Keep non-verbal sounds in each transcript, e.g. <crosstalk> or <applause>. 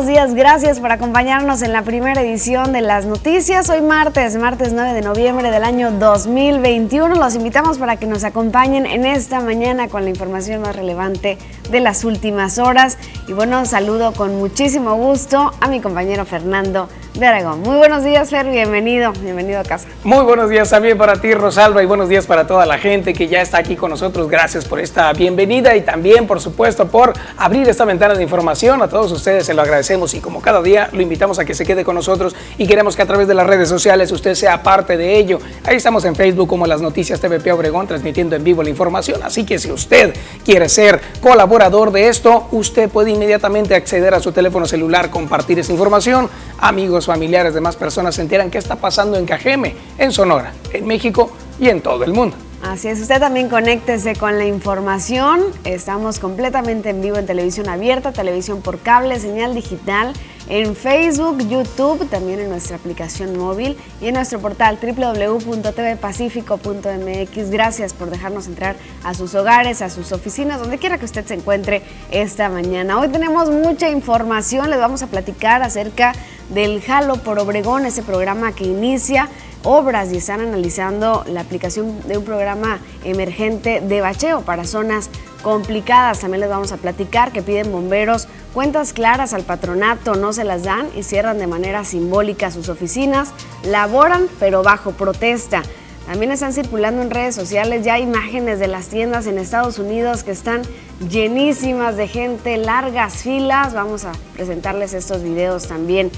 Buenos días. Gracias por acompañarnos en la primera edición de las noticias. Hoy martes, martes 9 de noviembre del año 2021. Los invitamos para que nos acompañen en esta mañana con la información más relevante de las últimas horas. Y bueno, saludo con muchísimo gusto a mi compañero Fernando de Aragón. Muy buenos días, Fer, bienvenido, bienvenido a casa. Muy buenos días también para ti, Rosalba, y buenos días para toda la gente que ya está aquí con nosotros. Gracias por esta bienvenida y también, por supuesto, por abrir esta ventana de información. A todos ustedes se lo agradecemos y como cada día lo invitamos a que se quede con nosotros y queremos que a través de las redes sociales usted sea parte de ello. Ahí estamos en Facebook como las noticias TVP Obregón transmitiendo en vivo la información. Así que si usted quiere ser colaborador de esto, usted puede inmediatamente acceder a su teléfono celular, compartir esa información. Amigos, familiares, demás personas se enteran qué está pasando en Cajeme, en Sonora, en México y en todo el mundo. Así es, usted también conéctese con la información. Estamos completamente en vivo en televisión abierta, televisión por cable, señal digital, en Facebook, YouTube, también en nuestra aplicación móvil y en nuestro portal www.tvpacifico.mx. Gracias por dejarnos entrar a sus hogares, a sus oficinas, donde quiera que usted se encuentre esta mañana. Hoy tenemos mucha información, les vamos a platicar acerca del Jalo por Obregón, ese programa que inicia obras y están analizando la aplicación de un programa emergente de bacheo para zonas complicadas. También les vamos a platicar que piden bomberos cuentas claras al patronato, no se las dan y cierran de manera simbólica sus oficinas, laboran pero bajo protesta. También están circulando en redes sociales ya imágenes de las tiendas en Estados Unidos que están llenísimas de gente, largas filas. Vamos a presentarles estos videos también.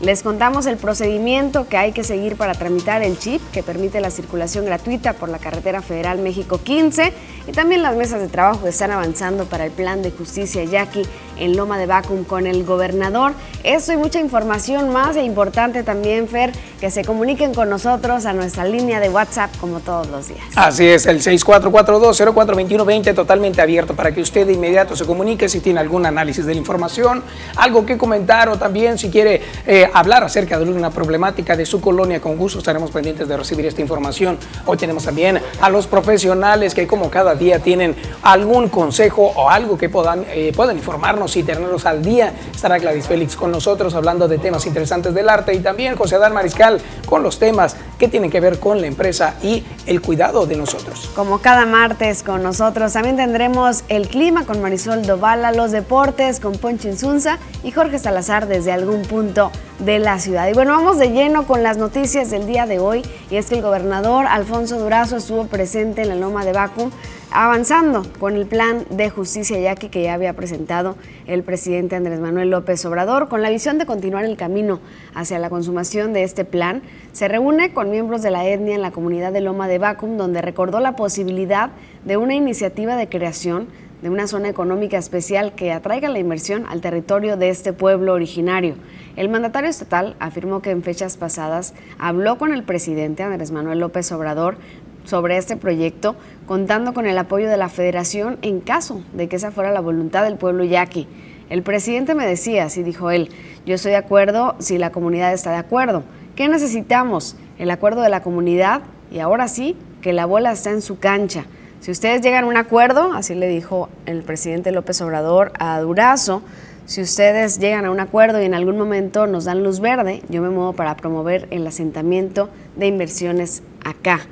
Les contamos el procedimiento que hay que seguir para tramitar el chip que permite la circulación gratuita por la carretera federal México 15 y también las mesas de trabajo están avanzando para el plan de justicia Yaqui en Loma de Vacum con el gobernador. Eso y mucha información más e importante también, Fer, que se comuniquen con nosotros a nuestra línea de WhatsApp como todos los días. Así es, el 6442-042120 totalmente abierto para que usted de inmediato se comunique si tiene algún análisis de la información, algo que comentar o también si quiere eh, hablar acerca de una problemática de su colonia, con gusto estaremos pendientes de recibir esta información. Hoy tenemos también a los profesionales que como cada tienen algún consejo o algo que puedan, eh, puedan informarnos y tenerlos al día. Estará Gladys Félix con nosotros hablando de temas interesantes del arte y también José Adán Mariscal con los temas que tienen que ver con la empresa y el cuidado de nosotros. Como cada martes con nosotros, también tendremos el clima con Marisol Dovala, los deportes con Poncho Insunza y Jorge Salazar desde algún punto de la ciudad. Y bueno, vamos de lleno con las noticias del día de hoy y es que el gobernador Alfonso Durazo estuvo presente en la Loma de Bacu avanzando con el plan de justicia yaqui que ya había presentado el presidente Andrés Manuel López Obrador, con la visión de continuar el camino hacia la consumación de este plan, se reúne con miembros de la etnia en la comunidad de Loma de Bacum, donde recordó la posibilidad de una iniciativa de creación de una zona económica especial que atraiga la inversión al territorio de este pueblo originario. El mandatario estatal afirmó que en fechas pasadas habló con el presidente Andrés Manuel López Obrador sobre este proyecto, contando con el apoyo de la federación en caso de que esa fuera la voluntad del pueblo yaqui. El presidente me decía, así dijo él, yo estoy de acuerdo si la comunidad está de acuerdo. ¿Qué necesitamos? El acuerdo de la comunidad y ahora sí que la bola está en su cancha. Si ustedes llegan a un acuerdo, así le dijo el presidente López Obrador a Durazo, si ustedes llegan a un acuerdo y en algún momento nos dan luz verde, yo me muevo para promover el asentamiento de inversiones acá.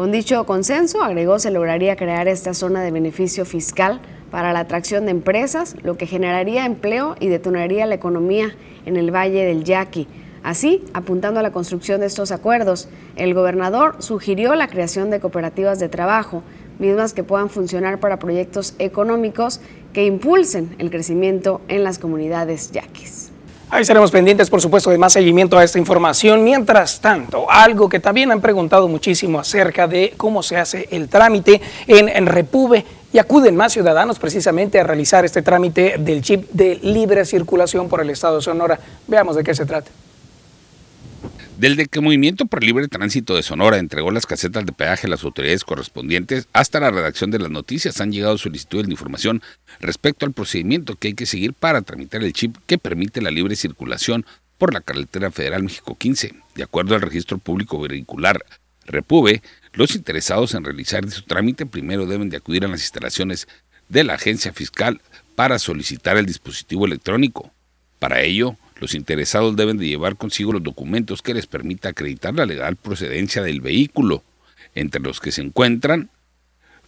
Con dicho consenso, agregó, se lograría crear esta zona de beneficio fiscal para la atracción de empresas, lo que generaría empleo y detonaría la economía en el Valle del Yaqui. Así, apuntando a la construcción de estos acuerdos, el gobernador sugirió la creación de cooperativas de trabajo, mismas que puedan funcionar para proyectos económicos que impulsen el crecimiento en las comunidades yaquis. Ahí estaremos pendientes, por supuesto, de más seguimiento a esta información. Mientras tanto, algo que también han preguntado muchísimo acerca de cómo se hace el trámite en, en Repube y acuden más ciudadanos precisamente a realizar este trámite del chip de libre circulación por el Estado de Sonora. Veamos de qué se trata. Desde que el Movimiento por Libre Tránsito de Sonora entregó las casetas de peaje a las autoridades correspondientes, hasta la redacción de las noticias han llegado solicitudes de información respecto al procedimiento que hay que seguir para tramitar el chip que permite la libre circulación por la carretera federal México 15. De acuerdo al registro público vehicular Repube, los interesados en realizar su trámite primero deben de acudir a las instalaciones de la agencia fiscal para solicitar el dispositivo electrónico. Para ello, los interesados deben de llevar consigo los documentos que les permita acreditar la legal procedencia del vehículo, entre los que se encuentran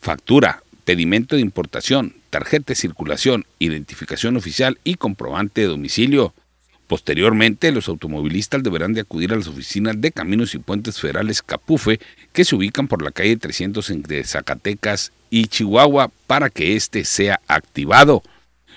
factura, pedimento de importación, tarjeta de circulación, identificación oficial y comprobante de domicilio. Posteriormente, los automovilistas deberán de acudir a las oficinas de Caminos y Puentes Federales Capufe, que se ubican por la calle 300 entre Zacatecas y Chihuahua, para que éste sea activado.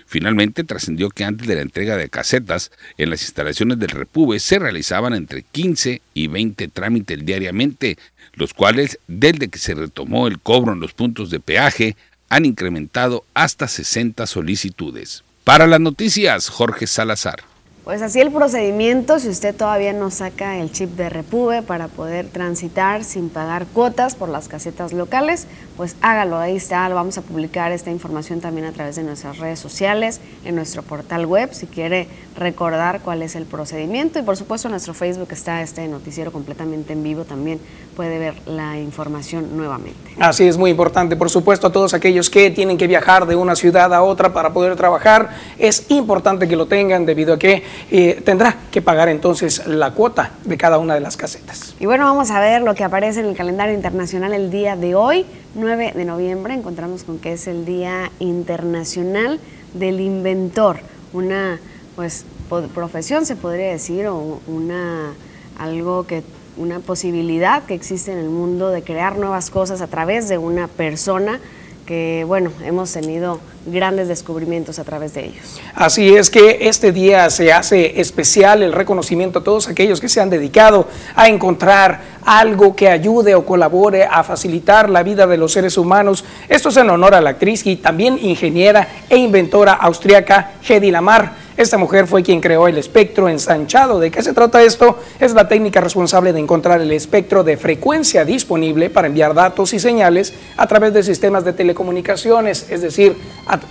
Finalmente trascendió que antes de la entrega de casetas en las instalaciones del Repube se realizaban entre 15 y 20 trámites diariamente, los cuales desde que se retomó el cobro en los puntos de peaje han incrementado hasta 60 solicitudes. Para las noticias, Jorge Salazar. Pues así el procedimiento, si usted todavía no saca el chip de Repube para poder transitar sin pagar cuotas por las casetas locales, pues hágalo, ahí está, vamos a publicar esta información también a través de nuestras redes sociales, en nuestro portal web, si quiere recordar cuál es el procedimiento y por supuesto en nuestro Facebook está este noticiero completamente en vivo, también puede ver la información nuevamente. Así es muy importante, por supuesto, a todos aquellos que tienen que viajar de una ciudad a otra para poder trabajar, es importante que lo tengan debido a que eh, tendrá que pagar entonces la cuota de cada una de las casetas. Y bueno, vamos a ver lo que aparece en el calendario internacional el día de hoy, 9 de noviembre. Encontramos con que es el Día Internacional del Inventor, una pues profesión se podría decir o una algo que una posibilidad que existe en el mundo de crear nuevas cosas a través de una persona que bueno, hemos tenido grandes descubrimientos a través de ellos. Así es que este día se hace especial el reconocimiento a todos aquellos que se han dedicado a encontrar algo que ayude o colabore a facilitar la vida de los seres humanos. Esto es en honor a la actriz y también ingeniera e inventora austriaca Hedy Lamar esta mujer fue quien creó el espectro ensanchado. ¿De qué se trata esto? Es la técnica responsable de encontrar el espectro de frecuencia disponible para enviar datos y señales a través de sistemas de telecomunicaciones. Es decir,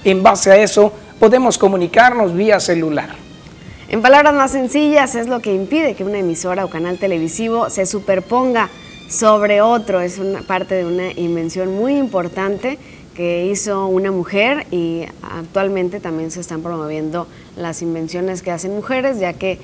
en base a eso podemos comunicarnos vía celular. En palabras más sencillas, es lo que impide que una emisora o canal televisivo se superponga sobre otro. Es una parte de una invención muy importante que hizo una mujer y actualmente también se están promoviendo las invenciones que hacen mujeres, ya que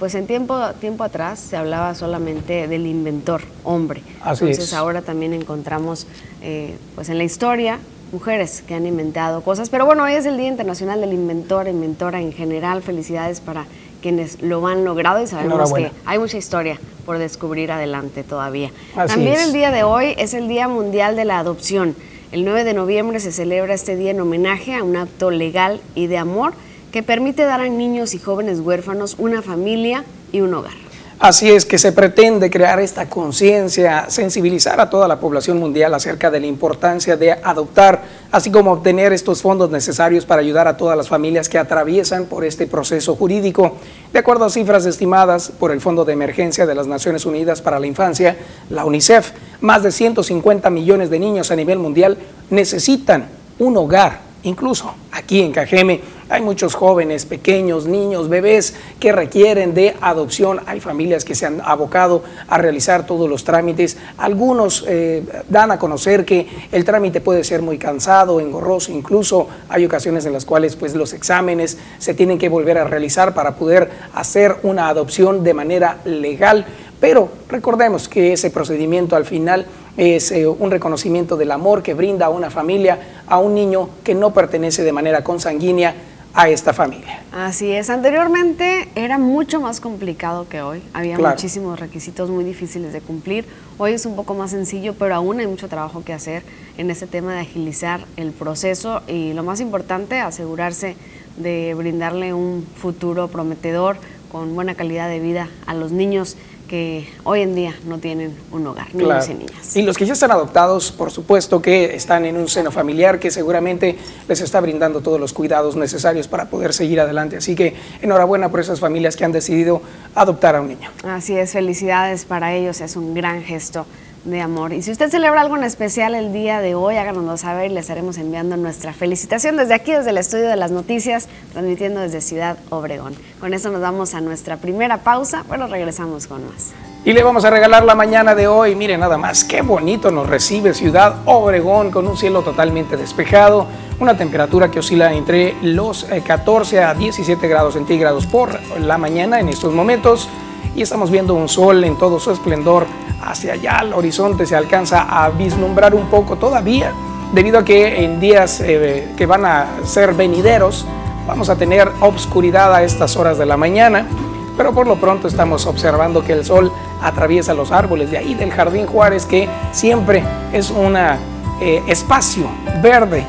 pues en tiempo, tiempo atrás se hablaba solamente del inventor, hombre. Entonces ahora también encontramos eh, pues en la historia mujeres que han inventado cosas. Pero bueno, hoy es el Día Internacional del Inventor, Inventora en general. Felicidades para quienes lo han logrado y sabemos que hay mucha historia por descubrir adelante todavía. También el día de hoy es el Día Mundial de la Adopción. El 9 de noviembre se celebra este día en homenaje a un acto legal y de amor que permite dar a niños y jóvenes huérfanos una familia y un hogar. Así es que se pretende crear esta conciencia, sensibilizar a toda la población mundial acerca de la importancia de adoptar, así como obtener estos fondos necesarios para ayudar a todas las familias que atraviesan por este proceso jurídico. De acuerdo a cifras estimadas por el Fondo de Emergencia de las Naciones Unidas para la Infancia, la UNICEF, más de 150 millones de niños a nivel mundial necesitan un hogar Incluso aquí en Cajeme hay muchos jóvenes, pequeños, niños, bebés que requieren de adopción. Hay familias que se han abocado a realizar todos los trámites. Algunos eh, dan a conocer que el trámite puede ser muy cansado, engorroso. Incluso hay ocasiones en las cuales pues, los exámenes se tienen que volver a realizar para poder hacer una adopción de manera legal. Pero recordemos que ese procedimiento al final es eh, un reconocimiento del amor que brinda una familia a un niño que no pertenece de manera consanguínea a esta familia. Así es, anteriormente era mucho más complicado que hoy, había muchísimos requisitos muy difíciles de cumplir, hoy es un poco más sencillo, pero aún hay mucho trabajo que hacer en este tema de agilizar el proceso y lo más importante, asegurarse de brindarle un futuro prometedor con buena calidad de vida a los niños que hoy en día no tienen un hogar, niños y niñas. Y los que ya están adoptados, por supuesto que están en un seno familiar que seguramente les está brindando todos los cuidados necesarios para poder seguir adelante. Así que enhorabuena por esas familias que han decidido adoptar a un niño. Así es, felicidades para ellos, es un gran gesto de amor. Y si usted celebra algo en especial el día de hoy, háganoslo saber y le estaremos enviando nuestra felicitación desde aquí, desde el estudio de las noticias, transmitiendo desde Ciudad Obregón. Con eso nos vamos a nuestra primera pausa, bueno, regresamos con más. Y le vamos a regalar la mañana de hoy. Mire nada más, qué bonito nos recibe Ciudad Obregón con un cielo totalmente despejado una temperatura que oscila entre los 14 eh, a 17 grados centígrados por la mañana en estos momentos y estamos viendo un sol en todo su esplendor hacia allá al horizonte se alcanza a vislumbrar un poco todavía. Debido a que en días eh, que van a ser venideros vamos a tener obscuridad a estas horas de la mañana pero por lo pronto estamos observando que el sol atraviesa los árboles de ahí del Jardín Juárez, que siempre es un eh, espacio verde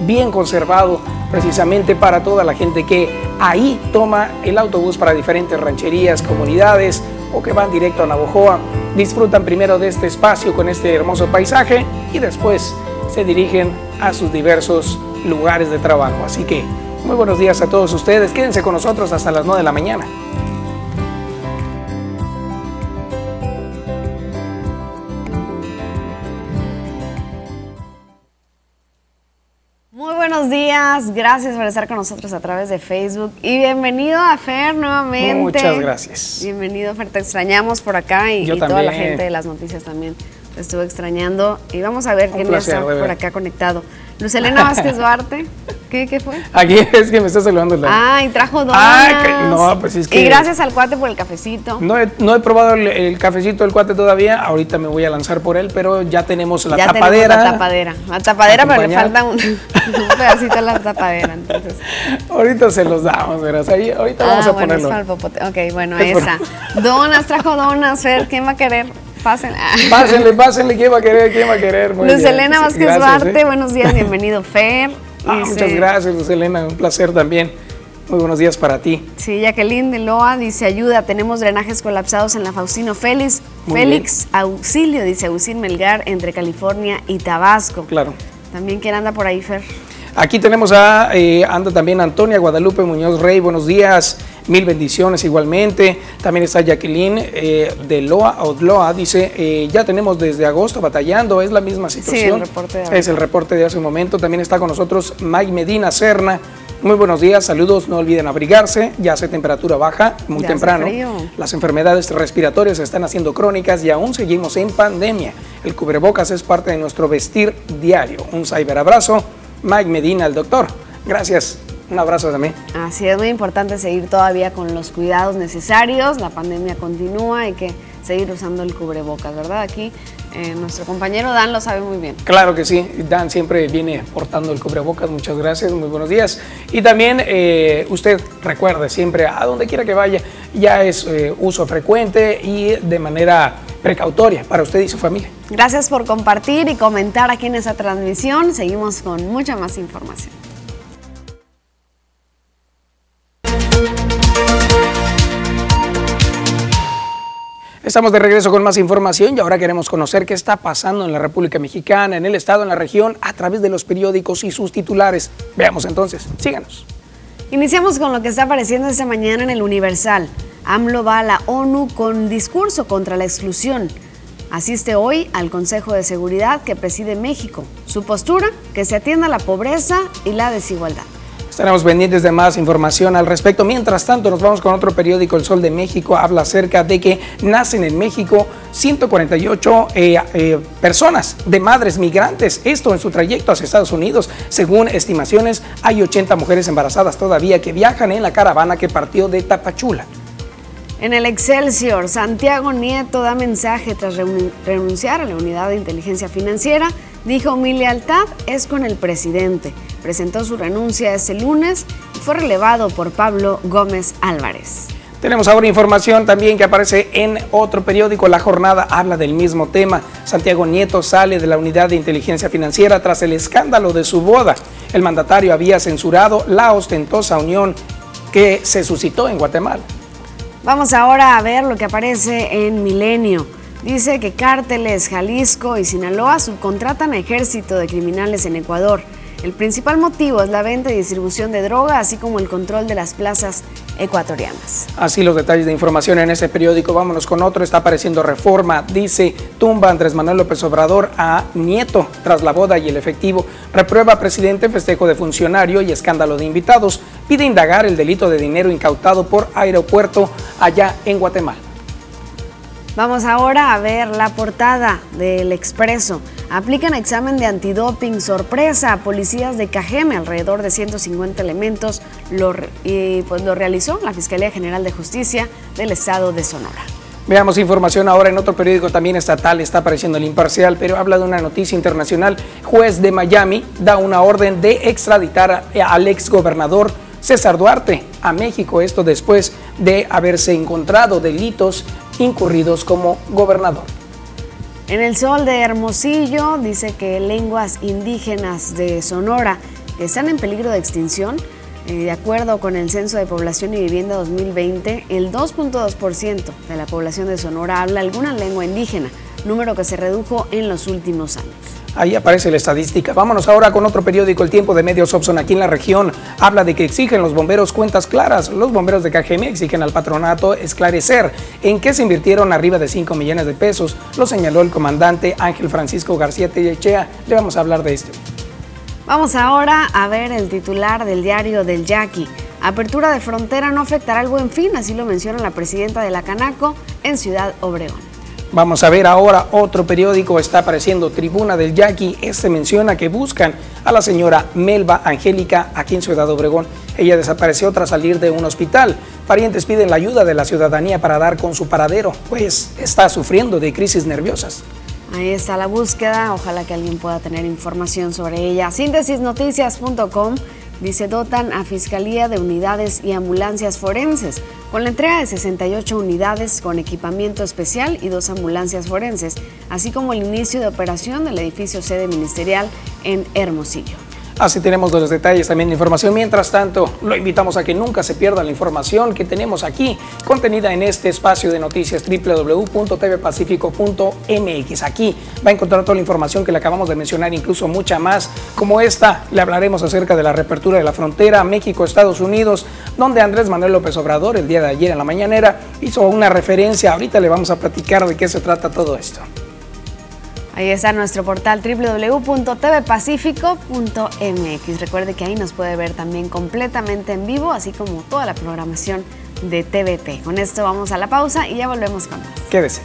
bien conservado precisamente para toda la gente que ahí toma el autobús para diferentes rancherías, comunidades o que van directo a Navojoa. Disfrutan primero de este espacio con este hermoso paisaje y después se dirigen a sus diversos lugares de trabajo. Así que muy buenos días a todos ustedes. Quédense con nosotros hasta las 9 de la mañana. Buenos días, gracias por estar con nosotros a través de Facebook y bienvenido a Fer nuevamente. Muchas gracias. Bienvenido Fer, te extrañamos por acá y, toda la gente de las noticias también te estuvo extrañando y vamos a ver quién está por acá conectado. Luz Elena <laughs> Vázquez Duarte. ¿Qué, ¿Qué, fue? Aquí es que me está saludando. La... Ah, y trajo donas. Ah, no, pues es que... Y gracias al cuate por el cafecito. No he, no he probado el, cafecito del cuate todavía. Ahorita me voy a lanzar por él, pero ya tenemos la tapadera. la tapadera. La tapadera, pero le falta un, <laughs> pedacito a la tapadera. Entonces. ahorita se los damos, verás. Ahí, ahorita vamos a bueno, ponerlo. Es para el ok, bueno, esa. Donas, trajo donas. Fer, ¿quién va a querer? Pásenle. Pásenle, pásenle. ¿Quién va a querer? ¿Quién va a querer? Luz Elena Vázquez Duarte, ¿eh? buenos días, bienvenido, <laughs> Fer. Ah, muchas gracias, Luz Elena, un placer también. Muy buenos días para ti. Sí, Jacqueline de Loa dice ayuda, tenemos drenajes colapsados en la Faustino Félix. Félix, auxilio, dice Agustín Melgar, entre California y Tabasco. Claro. También, ¿quién anda por ahí, Fer? Aquí tenemos a, eh, anda también Antonia Guadalupe Muñoz Rey, buenos días, mil bendiciones igualmente. También está Jacqueline eh, de Loa, o Loa, dice, eh, ya tenemos desde agosto batallando, es la misma situación. Sí, el reporte de Es el reporte de hace un momento. También está con nosotros Mike Medina Serna. Muy buenos días, saludos, no olviden abrigarse, ya hace temperatura baja, muy temprano. Las enfermedades respiratorias están haciendo crónicas y aún seguimos en pandemia. El cubrebocas es parte de nuestro vestir diario. Un cyberabrazo Mike Medina, el doctor. Gracias. Un abrazo también. Así es muy importante seguir todavía con los cuidados necesarios. La pandemia continúa, hay que seguir usando el cubrebocas, ¿verdad? Aquí eh, nuestro compañero Dan lo sabe muy bien. Claro que sí, Dan siempre viene portando el cubrebocas, muchas gracias, muy buenos días. Y también eh, usted recuerde siempre, a donde quiera que vaya, ya es eh, uso frecuente y de manera precautoria para usted y su familia. Gracias por compartir y comentar aquí en esta transmisión. Seguimos con mucha más información. Estamos de regreso con más información y ahora queremos conocer qué está pasando en la República Mexicana, en el Estado, en la región, a través de los periódicos y sus titulares. Veamos entonces, síganos. Iniciamos con lo que está apareciendo esta mañana en el Universal. AMLO va a la ONU con discurso contra la exclusión. Asiste hoy al Consejo de Seguridad que preside México. Su postura, que se atienda la pobreza y la desigualdad. Estaremos pendientes de más información al respecto. Mientras tanto, nos vamos con otro periódico, El Sol de México. Habla acerca de que nacen en México 148 eh, eh, personas de madres migrantes. Esto en su trayecto hacia Estados Unidos. Según estimaciones, hay 80 mujeres embarazadas todavía que viajan en la caravana que partió de Tapachula. En el Excelsior, Santiago Nieto da mensaje tras renunciar a la unidad de inteligencia financiera. Dijo, mi lealtad es con el presidente. Presentó su renuncia este lunes y fue relevado por Pablo Gómez Álvarez. Tenemos ahora información también que aparece en otro periódico. La jornada habla del mismo tema. Santiago Nieto sale de la unidad de inteligencia financiera tras el escándalo de su boda. El mandatario había censurado la ostentosa unión que se suscitó en Guatemala. Vamos ahora a ver lo que aparece en Milenio. Dice que cárteles Jalisco y Sinaloa subcontratan a ejército de criminales en Ecuador. El principal motivo es la venta y distribución de droga, así como el control de las plazas ecuatorianas. Así los detalles de información en ese periódico. Vámonos con otro. Está apareciendo reforma. Dice, tumba Andrés Manuel López Obrador a Nieto tras la boda y el efectivo. Reprueba presidente festejo de funcionario y escándalo de invitados. Pide indagar el delito de dinero incautado por aeropuerto allá en Guatemala. Vamos ahora a ver la portada del Expreso. aplican examen de antidoping sorpresa. Policías de Cajeme, alrededor de 150 elementos, lo, y, pues, lo realizó la Fiscalía General de Justicia del Estado de Sonora. Veamos información ahora en otro periódico también estatal, está apareciendo el imparcial, pero habla de una noticia internacional. Juez de Miami da una orden de extraditar al ex gobernador César Duarte a México, esto después de haberse encontrado delitos incurridos como gobernador. En el sol de Hermosillo dice que lenguas indígenas de Sonora están en peligro de extinción. Eh, de acuerdo con el Censo de Población y Vivienda 2020, el 2.2% de la población de Sonora habla alguna lengua indígena, número que se redujo en los últimos años. Ahí aparece la estadística. Vámonos ahora con otro periódico, El Tiempo de Medios Opson, aquí en la región. Habla de que exigen los bomberos cuentas claras. Los bomberos de KGM exigen al patronato esclarecer en qué se invirtieron arriba de 5 millones de pesos. Lo señaló el comandante Ángel Francisco García Tellechea. Le vamos a hablar de esto. Vamos ahora a ver el titular del diario del Yaqui. Apertura de frontera no afectará al buen fin, así lo menciona la presidenta de la Canaco en Ciudad Obregón. Vamos a ver ahora otro periódico, está apareciendo Tribuna del Yaqui. Este menciona que buscan a la señora Melba Angélica aquí en Ciudad Obregón. Ella desapareció tras salir de un hospital. Parientes piden la ayuda de la ciudadanía para dar con su paradero, pues está sufriendo de crisis nerviosas. Ahí está la búsqueda, ojalá que alguien pueda tener información sobre ella. Síntesisnoticias.com dice dotan a Fiscalía de unidades y ambulancias forenses, con la entrega de 68 unidades con equipamiento especial y dos ambulancias forenses, así como el inicio de operación del edificio sede ministerial en Hermosillo. Así tenemos los detalles también de información. Mientras tanto, lo invitamos a que nunca se pierda la información que tenemos aquí, contenida en este espacio de noticias www.tvpacifico.mx. Aquí va a encontrar toda la información que le acabamos de mencionar, incluso mucha más como esta. Le hablaremos acerca de la reapertura de la frontera México-Estados Unidos, donde Andrés Manuel López Obrador el día de ayer en la mañanera hizo una referencia. Ahorita le vamos a platicar de qué se trata todo esto. Ahí está nuestro portal www.tvpacifico.mx. Recuerde que ahí nos puede ver también completamente en vivo, así como toda la programación de TVP. Con esto vamos a la pausa y ya volvemos con más. Quédese.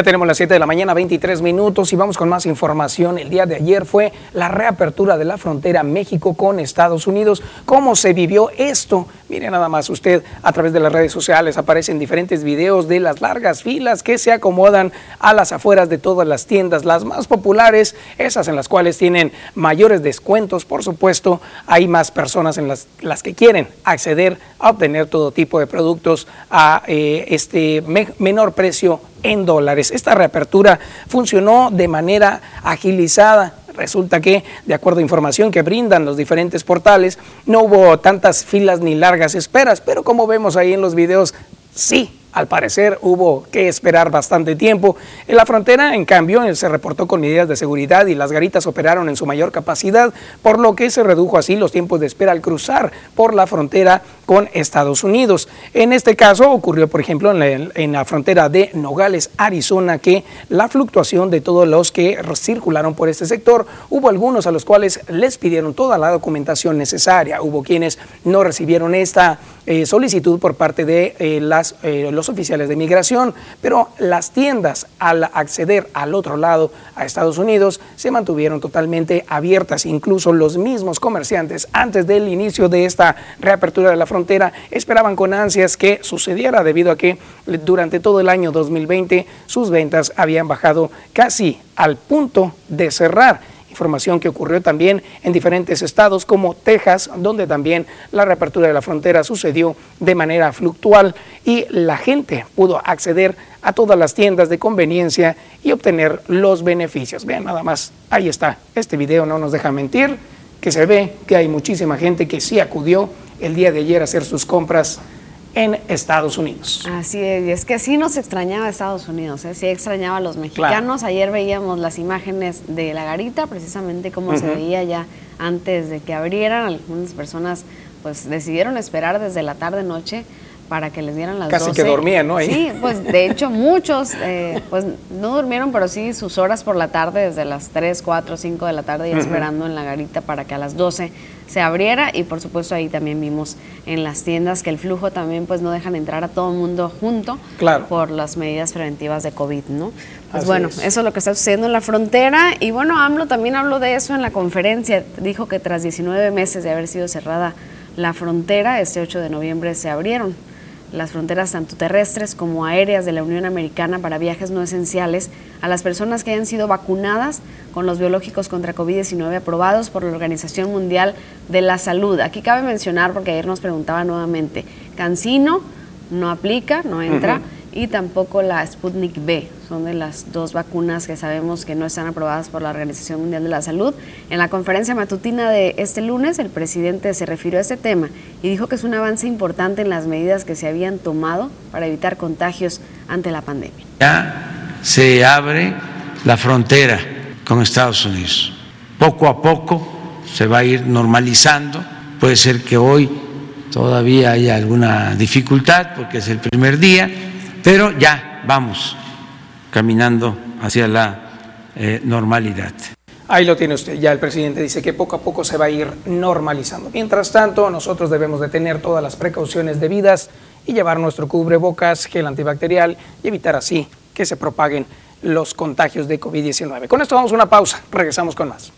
Ya tenemos las 7 de la mañana, 23 minutos y vamos con más información. El día de ayer fue la reapertura de la frontera México con Estados Unidos. ¿Cómo se vivió esto? Mire nada más usted a través de las redes sociales aparecen diferentes videos de las largas filas que se acomodan a las afueras de todas las tiendas, las más populares, esas en las cuales tienen mayores descuentos, por supuesto, hay más personas en las, las que quieren acceder a obtener todo tipo de productos a eh, este menor precio en dólares. Esta reapertura funcionó de manera agilizada. Resulta que, de acuerdo a información que brindan los diferentes portales, no hubo tantas filas ni largas esperas, pero como vemos ahí en los videos, sí al parecer hubo que esperar bastante tiempo. En la frontera, en cambio, se reportó con medidas de seguridad y las garitas operaron en su mayor capacidad, por lo que se redujo así los tiempos de espera al cruzar por la frontera con Estados Unidos. En este caso ocurrió, por ejemplo, en la, frontera de Nogales, Arizona, que la fluctuación de todos los que circularon por este sector, hubo algunos a los cuales les pidieron toda la documentación necesaria, hubo quienes no recibieron esta eh, solicitud por parte de eh, las, eh, los oficiales de migración, pero las tiendas al acceder al otro lado, a Estados Unidos, se mantuvieron totalmente abiertas, incluso los mismos comerciantes antes del inicio de esta reapertura de la frontera esperaban con ansias que sucediera debido a que durante todo el año 2020 sus ventas habían bajado casi al punto de cerrar información que ocurrió también en diferentes estados como Texas, donde también la reapertura de la frontera sucedió de manera fluctual y la gente pudo acceder a todas las tiendas de conveniencia y obtener los beneficios. Vean nada más, ahí está, este video no nos deja mentir, que se ve que hay muchísima gente que sí acudió el día de ayer a hacer sus compras en Estados Unidos. Así es, y es que sí nos extrañaba Estados Unidos, ¿eh? sí extrañaba a los mexicanos. Ayer veíamos las imágenes de la garita, precisamente como se veía ya antes de que abrieran. Algunas personas pues decidieron esperar desde la tarde-noche para que les dieran las Casi que dormían, ¿no? Sí, pues de hecho muchos, eh, pues no durmieron, pero sí sus horas por la tarde, desde las 3, 4, 5 de la tarde, ya esperando en la garita para que a las 12 se abriera y por supuesto ahí también vimos en las tiendas que el flujo también pues no dejan entrar a todo el mundo junto claro. por las medidas preventivas de COVID, ¿no? Pues bueno, eso es lo que está sucediendo en la frontera y bueno, AMLO también habló de eso en la conferencia, dijo que tras 19 meses de haber sido cerrada la frontera, este 8 de noviembre se abrieron las fronteras tanto terrestres como aéreas de la Unión Americana para viajes no esenciales a las personas que hayan sido vacunadas con los biológicos contra COVID-19 aprobados por la Organización Mundial de la Salud. Aquí cabe mencionar, porque ayer nos preguntaba nuevamente, Cancino no aplica, no entra y tampoco la Sputnik B. Son de las dos vacunas que sabemos que no están aprobadas por la Organización Mundial de la Salud. En la conferencia matutina de este lunes, el presidente se refirió a este tema y dijo que es un avance importante en las medidas que se habían tomado para evitar contagios ante la pandemia. Ya se abre la frontera con Estados Unidos. Poco a poco se va a ir normalizando. Puede ser que hoy todavía haya alguna dificultad porque es el primer día pero ya vamos caminando hacia la eh, normalidad. Ahí lo tiene usted, ya el presidente dice que poco a poco se va a ir normalizando. Mientras tanto, nosotros debemos de tener todas las precauciones debidas y llevar nuestro cubrebocas, gel antibacterial y evitar así que se propaguen los contagios de COVID-19. Con esto vamos a una pausa, regresamos con más.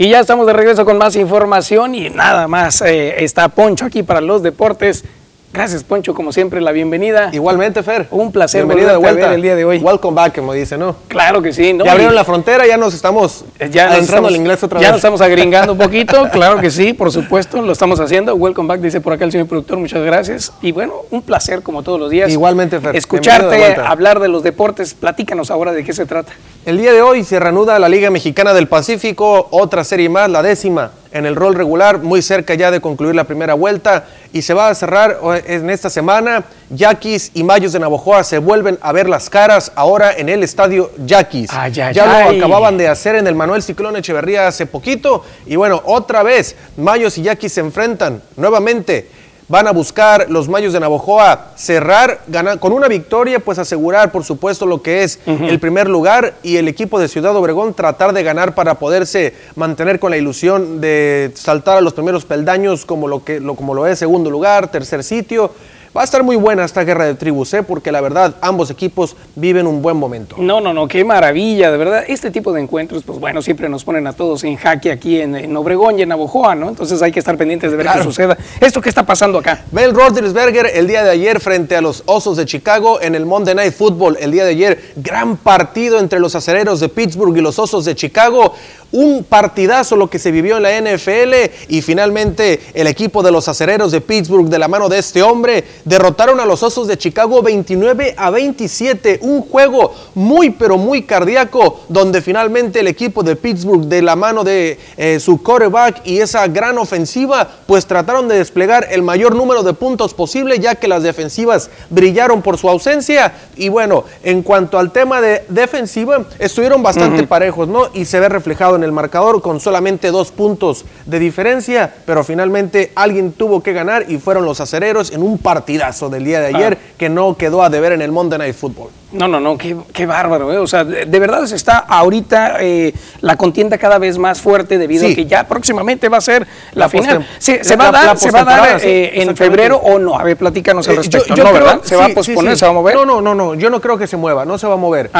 Y ya estamos de regreso con más información y nada más. Eh, está Poncho aquí para los deportes. Gracias, Poncho, como siempre, la bienvenida. Igualmente, Fer. Un placer Bienvenida de vuelta el día de hoy. Welcome back, como dice, ¿no? Claro que sí. ¿no? Ya abrieron la frontera, ya nos estamos eh, ya entrando al inglés otra vez. Ya nos estamos agringando un <laughs> poquito, claro que sí, por supuesto, lo estamos haciendo. Welcome back, dice por acá el señor productor, muchas gracias. Y bueno, un placer, como todos los días. Igualmente, Fer. Escucharte hablar de los deportes, platícanos ahora de qué se trata. El día de hoy se reanuda la Liga Mexicana del Pacífico, otra serie más, la décima en el rol regular, muy cerca ya de concluir la primera vuelta y se va a cerrar en esta semana. Yaquis y Mayos de Navojoa se vuelven a ver las caras ahora en el estadio Yaquis. ya lo acababan de hacer en el Manuel Ciclón Echeverría hace poquito y bueno, otra vez Mayos y Yaquis se enfrentan nuevamente van a buscar los Mayos de Navojoa cerrar, ganar, con una victoria, pues asegurar, por supuesto, lo que es el primer lugar y el equipo de Ciudad Obregón tratar de ganar para poderse mantener con la ilusión de saltar a los primeros peldaños como lo, que, lo, como lo es segundo lugar, tercer sitio. Va a estar muy buena esta guerra de tribus, ¿eh? porque la verdad ambos equipos viven un buen momento. No, no, no, qué maravilla, de verdad. Este tipo de encuentros, pues bueno, siempre nos ponen a todos en jaque aquí en, Obregón y en Navojoa, ¿no? Entonces hay que estar pendientes de ver qué suceda. Esto que está pasando acá. Bell Rodgersberger el día de ayer frente a los Osos de Chicago en el Monday Night Football. El día de ayer, gran partido entre los acereros de Pittsburgh y los Osos de Chicago un partidazo lo que se vivió en la NFL y finalmente el equipo de los acereros de Pittsburgh de la mano de este hombre derrotaron a los Osos de Chicago 29 a 27, un juego muy pero muy cardíaco donde finalmente el equipo de Pittsburgh de la mano de eh, su quarterback y esa gran ofensiva pues trataron de desplegar el mayor número de puntos posible ya que las defensivas brillaron por su ausencia. Y bueno, en cuanto al tema de defensiva estuvieron bastante parejos, ¿no? Y se ve reflejado en el marcador con solamente dos puntos de diferencia, pero finalmente alguien tuvo que ganar y fueron los acereros en un partidazo del día de ayer que no quedó a deber en el Monday Night Football. No, no, no, qué, bárbaro, ¿eh? o sea, de, verdad se está ahorita eh, la contienda cada vez más fuerte debido a que ya próximamente va a ser la, final. se, va a dar, se va a dar eh, en febrero o no, a ver, platícanos al respecto, no, ¿verdad? ¿Se va a posponer, se va a mover? No, no, no, no, yo no creo que se mueva, no se va a mover,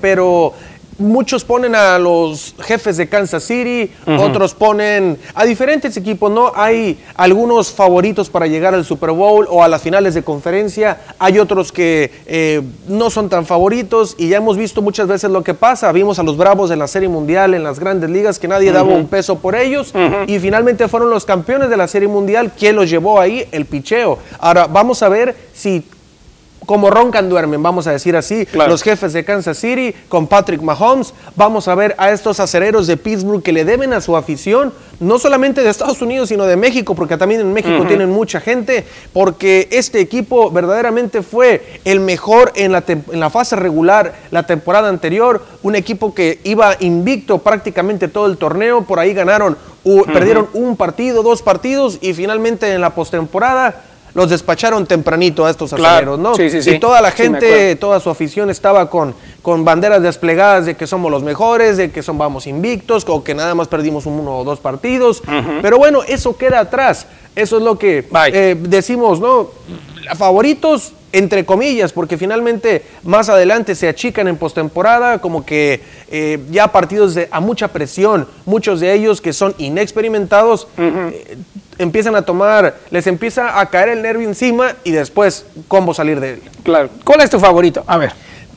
pero muchos ponen a los jefes de Kansas City, otros ponen a diferentes equipos, ¿no? Hay algunos favoritos para llegar al Super Bowl o a las finales de conferencia, hay otros que eh, no son tan favoritos y ya hemos visto muchas veces lo que pasa. Vimos a los Bravos en la Serie Mundial, en las grandes ligas, que nadie daba un peso por ellos y finalmente fueron los campeones de la Serie Mundial. ¿Quién los llevó ahí? El picheo. Ahora, vamos a ver si como roncan duermen, vamos a decir así, Claro. los jefes de Kansas City con Patrick Mahomes. Vamos a ver a estos acereros de Pittsburgh que le deben a su afición, no solamente de Estados Unidos, sino de México, porque también en México tienen mucha gente, porque este equipo verdaderamente fue el mejor en la, en la fase regular la temporada anterior, un equipo que iba invicto prácticamente todo el torneo, por ahí ganaron, u- perdieron un partido, dos partidos y finalmente en la postemporada los despacharon tempranito a estos Claro. aceleros, ¿no? Sí, sí, sí. Y toda la gente, toda su afición estaba con, con banderas desplegadas de que somos los mejores, de que son, vamos invictos, o que nada más perdimos uno o dos partidos. Pero bueno, eso queda atrás. Eso es lo que eh, decimos, ¿no? Favoritos, entre comillas, porque finalmente más adelante se achican en postemporada, como que eh, ya partidos de, a mucha presión, muchos de ellos que son inexperimentados, eh, empiezan a tomar, les empieza a caer el nervio encima y después, ¿cómo salir de él? Claro. ¿Cuál es tu favorito? A ver.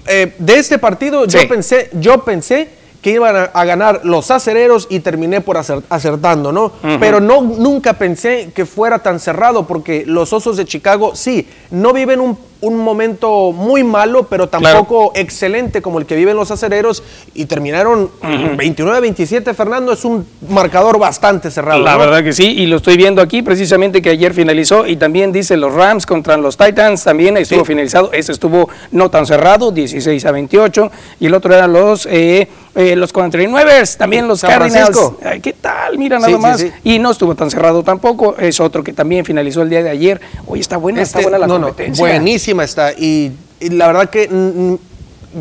Eh, de este partido Sí. yo pensé, yo pensé que iban a, a ganar los acereros y terminé por acer- acertando, ¿no? Pero no nunca pensé que fuera tan cerrado porque los Osos de Chicago sí, no viven un, un momento muy malo, pero tampoco excelente como el que viven los acereros y terminaron 29-27, Fernando, es un marcador bastante cerrado. La ¿no? verdad que sí, y lo estoy viendo aquí precisamente que ayer finalizó y también dice los Rams contra los Titans, también estuvo Sí. finalizado, ese estuvo no tan cerrado, 16 a 28, y el otro eran los eh, eh, los 49 también los San Cardinals. Ay, ¿Qué tal? Mira nada sí, más. sí. Y no estuvo tan cerrado tampoco, es otro que también finalizó el día de ayer. Oye, está buena, está Este, buena la no, no, competencia. Buenísima está. Y, y la verdad que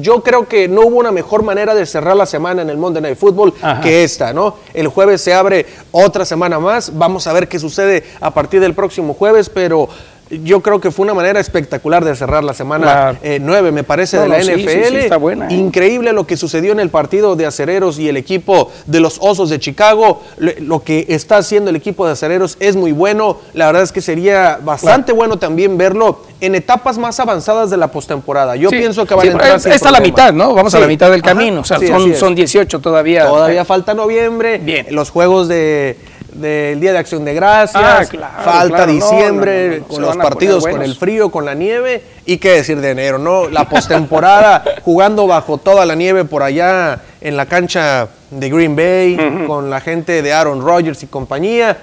yo creo que no hubo una mejor manera de cerrar la semana en el Monday Night Football Ajá. que esta, ¿no? El jueves se abre otra semana más. Vamos a ver qué sucede a partir del próximo jueves, pero yo creo que fue una manera espectacular de cerrar la semana Claro. 9, me parece, No, de la no, sí, sí, NFL. sí, está buena, ¿eh? Increíble lo que sucedió en el partido de Acereros y el equipo de los Osos de Chicago. Lo, que está haciendo el equipo de Acereros es muy bueno. La verdad es que sería bastante bueno también verlo en etapas más avanzadas de la postemporada. Yo pienso que van a entrar sin Está a la problema. mitad, ¿no? Vamos a la mitad del Ajá. camino, o sea, son, son 18 todavía. Todavía falta noviembre, Bien. los juegos de del Día de Acción de Gracias, Ah, claro, falta claro, diciembre, no, no, no, con los partidos, con el frío, con la nieve, y qué decir de enero, ¿no? La postemporada, <laughs> jugando bajo toda la nieve por allá en la cancha de Green Bay, con la gente de Aaron Rodgers y compañía.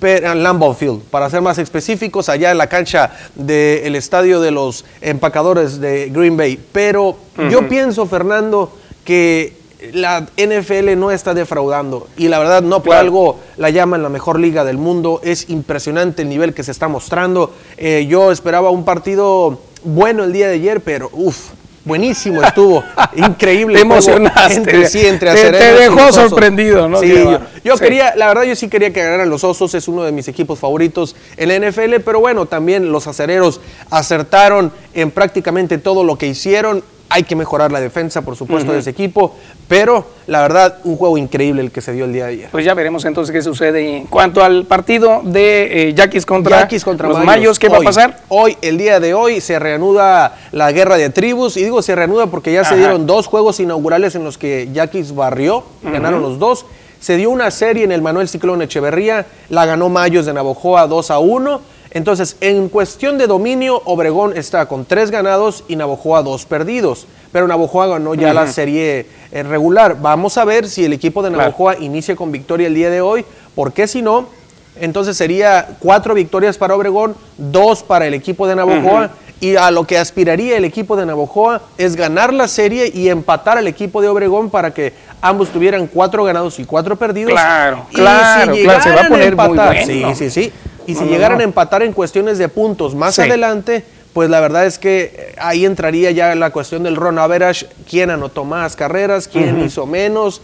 Pero, en Lambeau Field, para ser más específicos, allá en la cancha del estadio de los empacadores de Green Bay. Pero yo pienso, Fernando, que la NFL no está defraudando y la verdad no por Claro. algo la llaman la mejor liga del mundo. Es impresionante el nivel que se está mostrando. Eh, yo esperaba un partido bueno el día de ayer, pero uff, buenísimo estuvo. <laughs> Increíble. Te emocionaste. Entre, sí, entre Te- te Acereros y dejó sorprendido, ¿no? Sí, yo, yo Sí. quería, la verdad yo sí quería que ganaran los Osos, es uno de mis equipos favoritos en la NFL, pero bueno, también los acereros acertaron en prácticamente todo lo que hicieron. Hay que mejorar la defensa, por supuesto, de ese equipo, pero la verdad, un juego increíble el que se dio el día de ayer. Pues ya veremos entonces qué sucede. En cuanto al partido de eh, Yaquis contra, Yaquis contra los Mayos. Mayos, ¿qué va a pasar? Hoy, el día de hoy, se reanuda la guerra de tribus. Y digo se reanuda porque ya se dieron dos juegos inaugurales en los que Yaquis barrió, ganaron los dos. Se dio una serie en el Manuel Ciclón Echeverría, la ganó Mayos de Navojoa 2 a 1. Entonces, en cuestión de dominio, Obregón está con tres ganados y Navojoa dos perdidos. Pero Navojoa ganó ya la serie eh, regular. Vamos a ver si el equipo de Claro. Navojoa inicia con victoria el día de hoy, porque si no, entonces sería cuatro victorias para Obregón, dos para el equipo de Navojoa. Y a lo que aspiraría el equipo de Navojoa es ganar la serie y empatar al equipo de Obregón para que ambos tuvieran cuatro ganados y cuatro perdidos. Claro, Y claro, si claro, se va a poner muy empatar, bueno. Sí, sí, sí. Y si No, llegaran no. a empatar en cuestiones de puntos más Sí. adelante, pues la verdad es que eh, ahí entraría ya la cuestión del run average, quién anotó más carreras, quién hizo menos,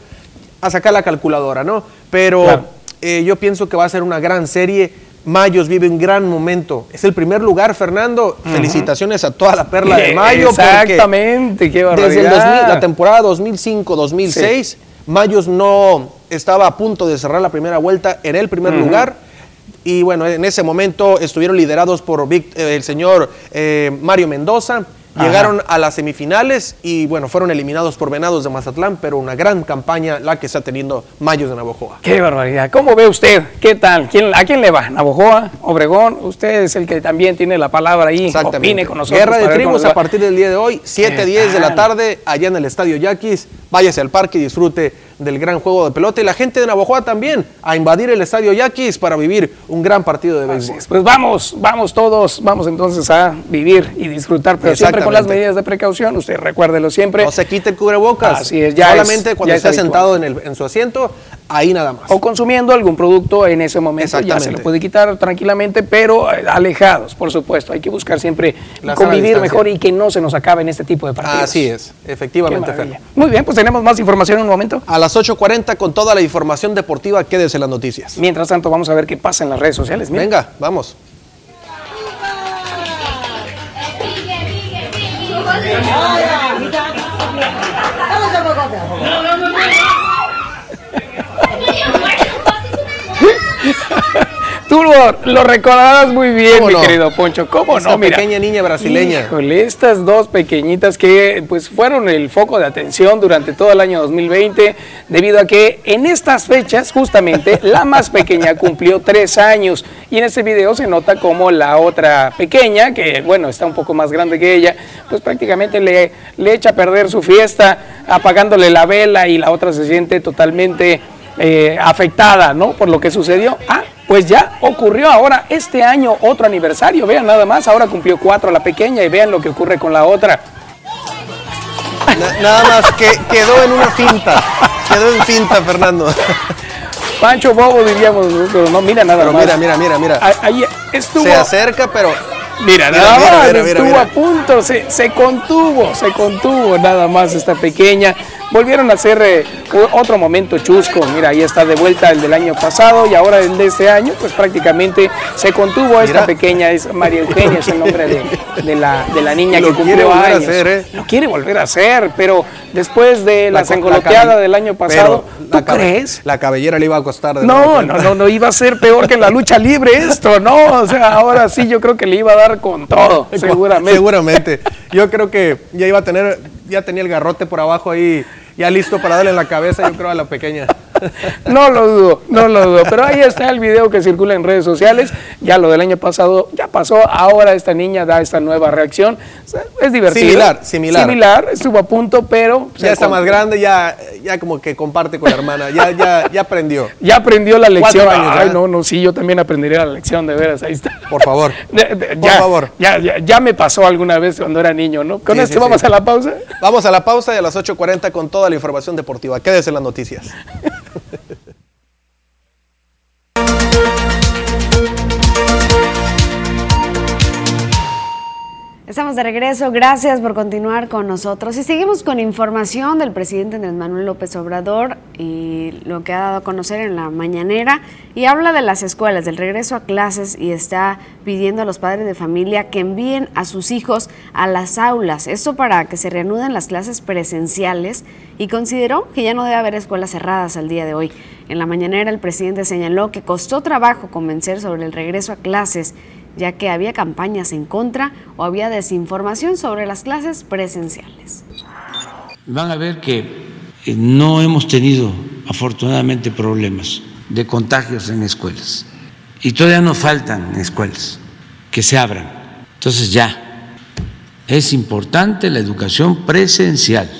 a sacar la calculadora, ¿no? Pero Claro. eh, yo pienso que va a ser una gran serie. Mayos vive un gran momento. Es el primer lugar, Fernando. Felicitaciones a toda la perla de <laughs> Mayo. Exactamente, qué barbaridad. Desde el 2000, la temporada 2005-2006, Mayos no estaba a punto de cerrar la primera vuelta en el primer lugar. Y bueno, en ese momento estuvieron liderados por Vic- eh, el señor eh, Mario Mendoza. Llegaron a las semifinales y bueno, fueron eliminados por Venados de Mazatlán, pero una gran campaña la que está teniendo Mayos de Navojoa. Qué barbaridad. ¿Cómo ve usted? ¿Qué tal? ¿Quién, ¿A quién le va? ¿Navojoa? ¿Obregón? Usted es el que también tiene la palabra ahí. Opine con nosotros. Guerra de tribus a partir del día de hoy, 7, 10 de la tarde, allá en el Estadio Yaquis. Váyase al parque y disfrute del gran juego de pelota y la gente de Navajoa también a invadir el estadio Yaquis para vivir un gran partido de béisbol. Pues vamos, vamos todos, vamos entonces a vivir y disfrutar, pero siempre con las medidas de precaución, usted recuérdelo siempre. No se quite el cubrebocas. Así es, ya Solamente cuando esté sentado en, el, en su asiento, ahí nada más. O consumiendo algún producto en ese momento, ya se lo puede quitar tranquilamente, pero eh, alejados, por supuesto. Hay que buscar siempre convivir mejor y que no se nos acabe en este tipo de partidos. Así es, efectivamente. Muy bien, pues tenemos más información en un momento. A las 8.40 con toda la información deportiva, quédese en las noticias. Mientras tanto, vamos a ver qué pasa en las redes sociales. Venga, vamos. <laughs> <laughs> Tú lo, recordarás muy bien, mi querido Poncho. ¿Cómo no? Mira, pequeña niña brasileña. Híjole, estas dos pequeñitas que pues fueron el foco de atención durante todo el año 2020, debido a que en estas fechas, justamente, <laughs> la más pequeña cumplió tres años. Y en este video se nota como la otra pequeña, que bueno, está un poco más grande que ella, pues prácticamente le, le echa a perder su fiesta, apagándole la vela y la otra se siente totalmente eh, afectada, ¿no? Por lo que sucedió. Ah, pues ya ocurrió ahora este año otro aniversario. Vean nada más, ahora cumplió cuatro la pequeña y vean lo que ocurre con la otra. nada más que quedó en una finta. Quedó en finta, Fernando. Pancho Bobo diríamos, pero no, mira nada más. Mira, mira, mira, mira. Ahí estuvo. Se acerca, pero Mira, nada más, estuvo a punto, se, se, contuvo, se contuvo nada más esta pequeña. Volvieron a hacer eh, otro momento chusco, mira, ahí está de vuelta el del año pasado y ahora el de este año, pues prácticamente se contuvo esta pequeña, es María Eugenia, es el nombre de, la, de la niña que cumplió años. Hacer, ¿eh? Lo quiere volver a hacer, pero después de la, la del año pasado, ¿tú crees? La cabellera le iba a costar. De no, no, no, no, iba a ser peor que la lucha libre esto, no, o sea, ahora sí yo creo que le iba a dar con todo, <laughs> seguramente. Seguramente. Yo creo que ya iba a tener, ya tenía el garrote por abajo ahí ya listo para darle en la cabeza, yo creo, a la pequeña. <laughs> No lo dudo, no lo dudo. Pero ahí está el video que circula en redes sociales. Ya lo del año pasado ya pasó. Ahora esta niña da esta nueva reacción. Es divertido. Similar, similar. Similar, estuvo a punto, pero. Ya está más grande, ya, ya como que comparte con la hermana. Ya, ya, ya aprendió. <laughs> Ya aprendió la lección. Ay, no, no, sí, yo también aprendería la lección, de veras. Ahí está. Por favor. <laughs> por favor. Ya, ya, me pasó alguna vez cuando era niño, ¿no? Con esto vamos a la pausa. Vamos a la pausa y a las 8.40 con toda la información deportiva. Quédese en las noticias. <laughs> Estamos de regreso, gracias por continuar con nosotros. Y seguimos con información del presidente Andrés Manuel López Obrador y lo que ha dado a conocer en la mañanera. Y habla de las escuelas, del regreso a clases y está pidiendo a los padres de familia que envíen a sus hijos a las aulas, esto para que se reanuden las clases presenciales. Y consideró que ya no debe haber escuelas cerradas al día de hoy. En la mañanera el presidente señaló que costó trabajo convencer sobre el regreso a clases ya que había campañas en contra o había desinformación sobre las clases presenciales. Van a ver que eh, no hemos tenido afortunadamente problemas de contagios en escuelas y todavía nos faltan escuelas que se abran. Entonces ya, es importante la educación presencial.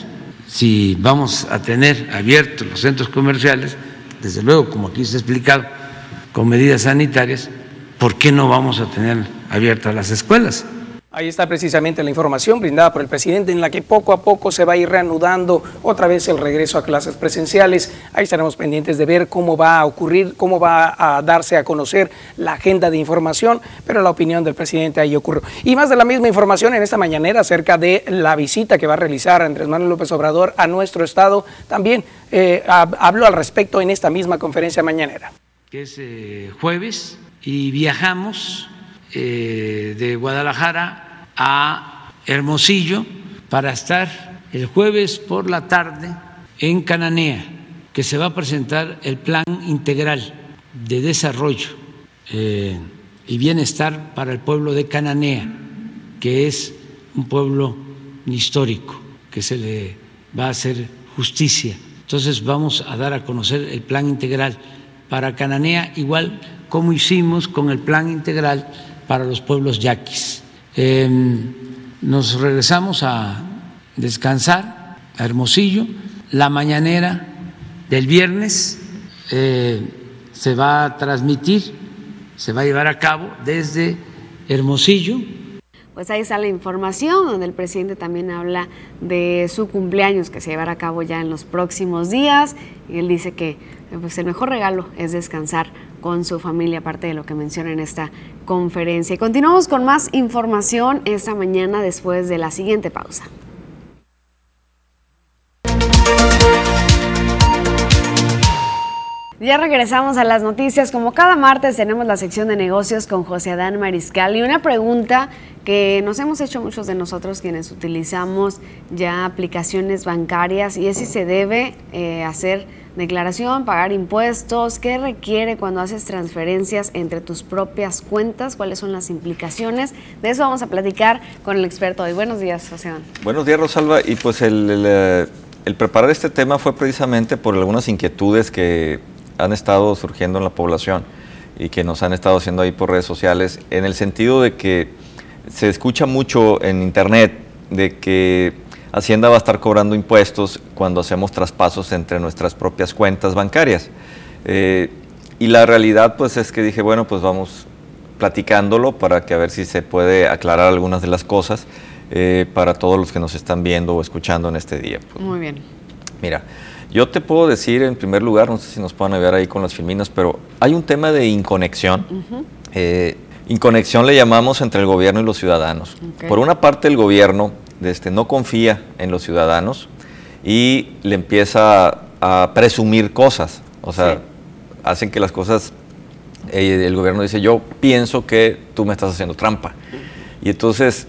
Si vamos a tener abiertos los centros comerciales, desde luego, como aquí se ha explicado, con medidas sanitarias, ¿por qué no vamos a tener abiertas las escuelas? Ahí está precisamente la información brindada por el presidente en la que poco a poco se va a ir reanudando otra vez el regreso a clases presenciales. Ahí estaremos pendientes de ver cómo va a ocurrir, cómo va a darse a conocer la agenda de información, pero la opinión del presidente ahí ocurrió. Y más de la misma información en esta mañanera acerca de la visita que va a realizar Andrés Manuel López Obrador a nuestro estado. También eh, habló al respecto en esta misma conferencia mañanera. Que es eh, jueves y viajamos eh, de Guadalajara a Hermosillo para estar el jueves por la tarde en Cananea, que se va a presentar el plan integral de desarrollo eh, y bienestar para el pueblo de Cananea, que es un pueblo histórico, que se le va a hacer justicia. Entonces vamos a dar a conocer el plan integral para Cananea, igual como hicimos con el plan integral para los pueblos yaquis. Em, nos regresamos a descansar a Hermosillo. La mañanera del viernes eh, se va a transmitir, se va a llevar a cabo desde Hermosillo. Pues ahí está la información, donde el presidente también habla de su cumpleaños que se llevará a cabo ya en los próximos días. Y él dice que pues, el mejor regalo es descansar con su familia, aparte de lo que menciona en esta conferencia. Y continuamos con más información esta mañana después de la siguiente pausa. Ya regresamos a las noticias. Como cada martes tenemos la sección de negocios con José Adán Mariscal y una pregunta que nos hemos hecho muchos de nosotros quienes utilizamos ya aplicaciones bancarias y es si se debe eh, hacer declaración, pagar impuestos, qué requiere cuando haces transferencias entre tus propias cuentas, cuáles son las implicaciones. De eso vamos a platicar con el experto hoy. Buenos días, José. Buenos días, Rosalba. Y pues el eh, preparar este tema fue precisamente por algunas inquietudes que han estado surgiendo en la población y que nos han estado haciendo ahí por redes sociales, en el sentido de que se escucha mucho en Internet de que Hacienda va a estar cobrando impuestos cuando hacemos traspasos entre nuestras propias cuentas bancarias. Eh, y la realidad pues es que dije, bueno, pues vamos platicándolo para que a ver si se puede aclarar algunas de las cosas eh, para todos los que nos están viendo o escuchando en este día. Muy bien. Mira, yo te puedo decir en primer lugar, no sé si nos puedan ver ahí con las filminas, pero hay un tema de inconexión. Eh, inconexión le llamamos entre el gobierno y los ciudadanos. Por una parte, el gobierno este, no confía en los ciudadanos y le empieza a presumir cosas. O sea, hacen que las cosas, eh, el gobierno dice, yo pienso que tú me estás haciendo trampa. Y entonces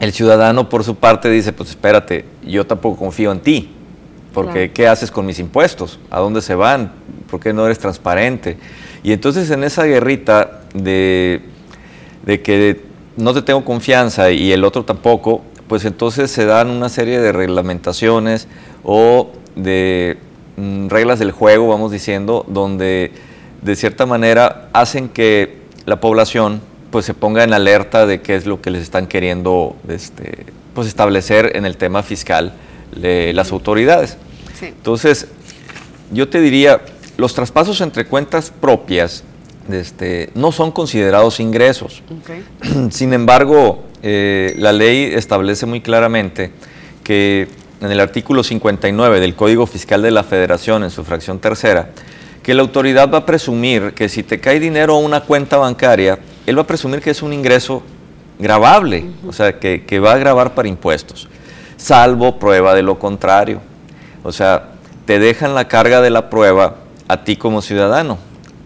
el ciudadano por su parte dice, pues espérate, yo tampoco confío en ti porque ¿qué haces con mis impuestos? ¿A dónde se van? ¿Por qué no eres transparente? Y entonces en esa guerrita de, que no te tengo confianza y el otro tampoco, pues entonces se dan una serie de reglamentaciones o de mm, reglas del juego, vamos diciendo, donde de cierta manera hacen que la población pues se ponga en alerta de qué es lo que les están queriendo este, pues establecer en el tema fiscal de las autoridades. Entonces, yo te diría, los traspasos entre cuentas propias este, no son considerados ingresos. <clears throat> Sin embargo, eh, la ley establece muy claramente que en el artículo 59 del Código Fiscal de la Federación, en su fracción tercera, que la autoridad va a presumir que si te cae dinero a una cuenta bancaria, él va a presumir que es un ingreso grabable, o sea, que, que va a grabar para impuestos salvo prueba de lo contrario. O sea, te dejan la carga de la prueba a ti como ciudadano.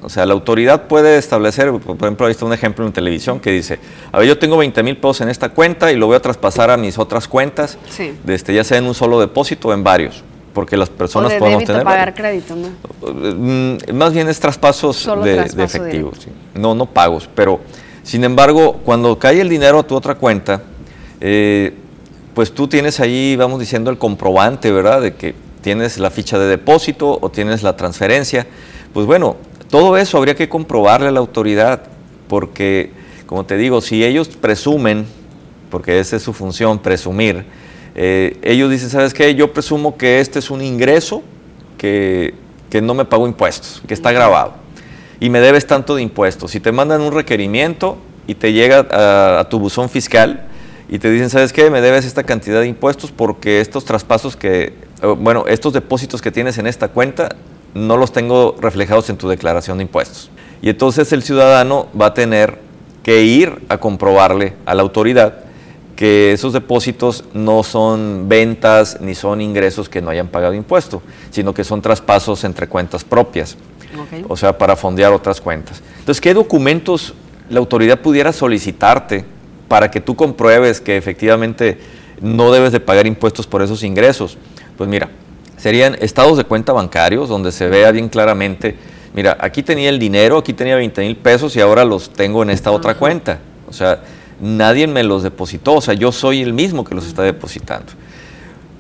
O sea, la autoridad puede establecer, por ejemplo, ahí está un ejemplo en televisión que dice, a ver, yo tengo 20 mil pesos en esta cuenta y lo voy a traspasar a mis otras cuentas, de este, ya sea en un solo depósito o en varios, porque las personas o podemos tener... pagar crédito, ¿no? Mm, más bien es traspasos de, efectivo, no, no pagos, pero sin embargo, cuando cae el dinero a tu otra cuenta, eh, pues tú tienes ahí, vamos diciendo, el comprobante, ¿verdad? De que tienes la ficha de depósito o tienes la transferencia. Pues bueno, todo eso habría que comprobarle a la autoridad, porque, como te digo, si ellos presumen, porque esa es su función, presumir, eh, ellos dicen, ¿sabes qué? Yo presumo que este es un ingreso que, no me pago impuestos, que está grabado, y me debes tanto de impuestos. Si te mandan un requerimiento y te llega a, a tu buzón fiscal, y te dicen, ¿sabes qué? Me debes esta cantidad de impuestos porque estos traspasos que, bueno, estos depósitos que tienes en esta cuenta no los tengo reflejados en tu declaración de impuestos. Y entonces el ciudadano va a tener que ir a comprobarle a la autoridad que esos depósitos no son ventas ni son ingresos que no hayan pagado impuesto, sino que son traspasos entre cuentas propias, o sea, para fondear otras cuentas. Entonces, ¿qué documentos la autoridad pudiera solicitarte para que tú compruebes que efectivamente no debes de pagar impuestos por esos ingresos? Pues mira, serían estados de cuenta bancarios donde se vea bien claramente, mira, aquí tenía el dinero, aquí tenía 20 mil pesos y ahora los tengo en esta otra cuenta. O sea, nadie me los depositó, o sea, yo soy el mismo que los está depositando.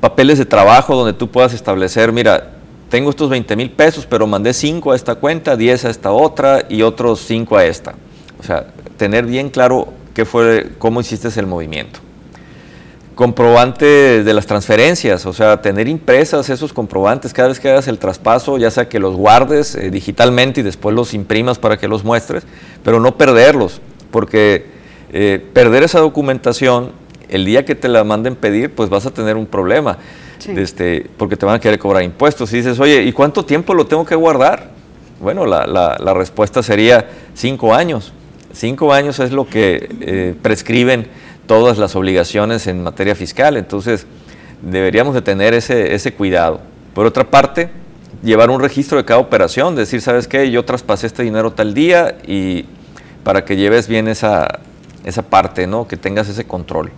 Papeles de trabajo donde tú puedas establecer, mira, tengo estos 20 mil pesos, pero mandé 5 a esta cuenta, 10 a esta otra y otros 5 a esta. O sea, tener bien claro qué fue, cómo hiciste el movimiento. Comprobantes de las transferencias, o sea, tener impresas esos comprobantes cada vez que hagas el traspaso, ya sea que los guardes eh, digitalmente y después los imprimas para que los muestres, pero no perderlos, porque eh, perder esa documentación, el día que te la manden pedir, pues vas a tener un problema este, porque te van a querer cobrar impuestos. Y dices, oye, ¿y cuánto tiempo lo tengo que guardar? Bueno, la, la, respuesta sería cinco años. Cinco años es lo que eh, prescriben todas las obligaciones en materia fiscal. Entonces, deberíamos de tener ese, ese cuidado. Por otra parte, llevar un registro de cada operación, decir, ¿sabes qué? Yo traspasé este dinero tal día y para que lleves bien esa, esa parte, ¿no? Que tengas ese control.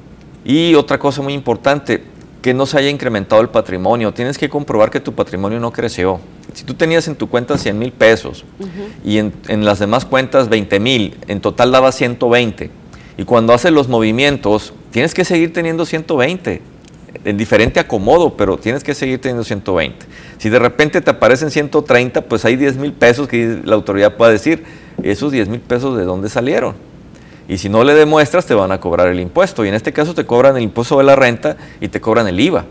Y otra cosa muy importante, que no se haya incrementado el patrimonio. Tienes que comprobar que tu patrimonio no creció. Si tú tenías en tu cuenta 100 mil pesos y en, las demás cuentas 20 mil, en total daba 120. Y cuando haces los movimientos, tienes que seguir teniendo 120. En diferente acomodo, pero tienes que seguir teniendo 120. Si de repente te aparecen 130, pues hay 10 mil pesos que la autoridad pueda decir, esos 10 mil pesos de dónde salieron y si no le demuestras, te van a cobrar el impuesto. Y en este caso te cobran el impuesto de la renta y te cobran el IVA.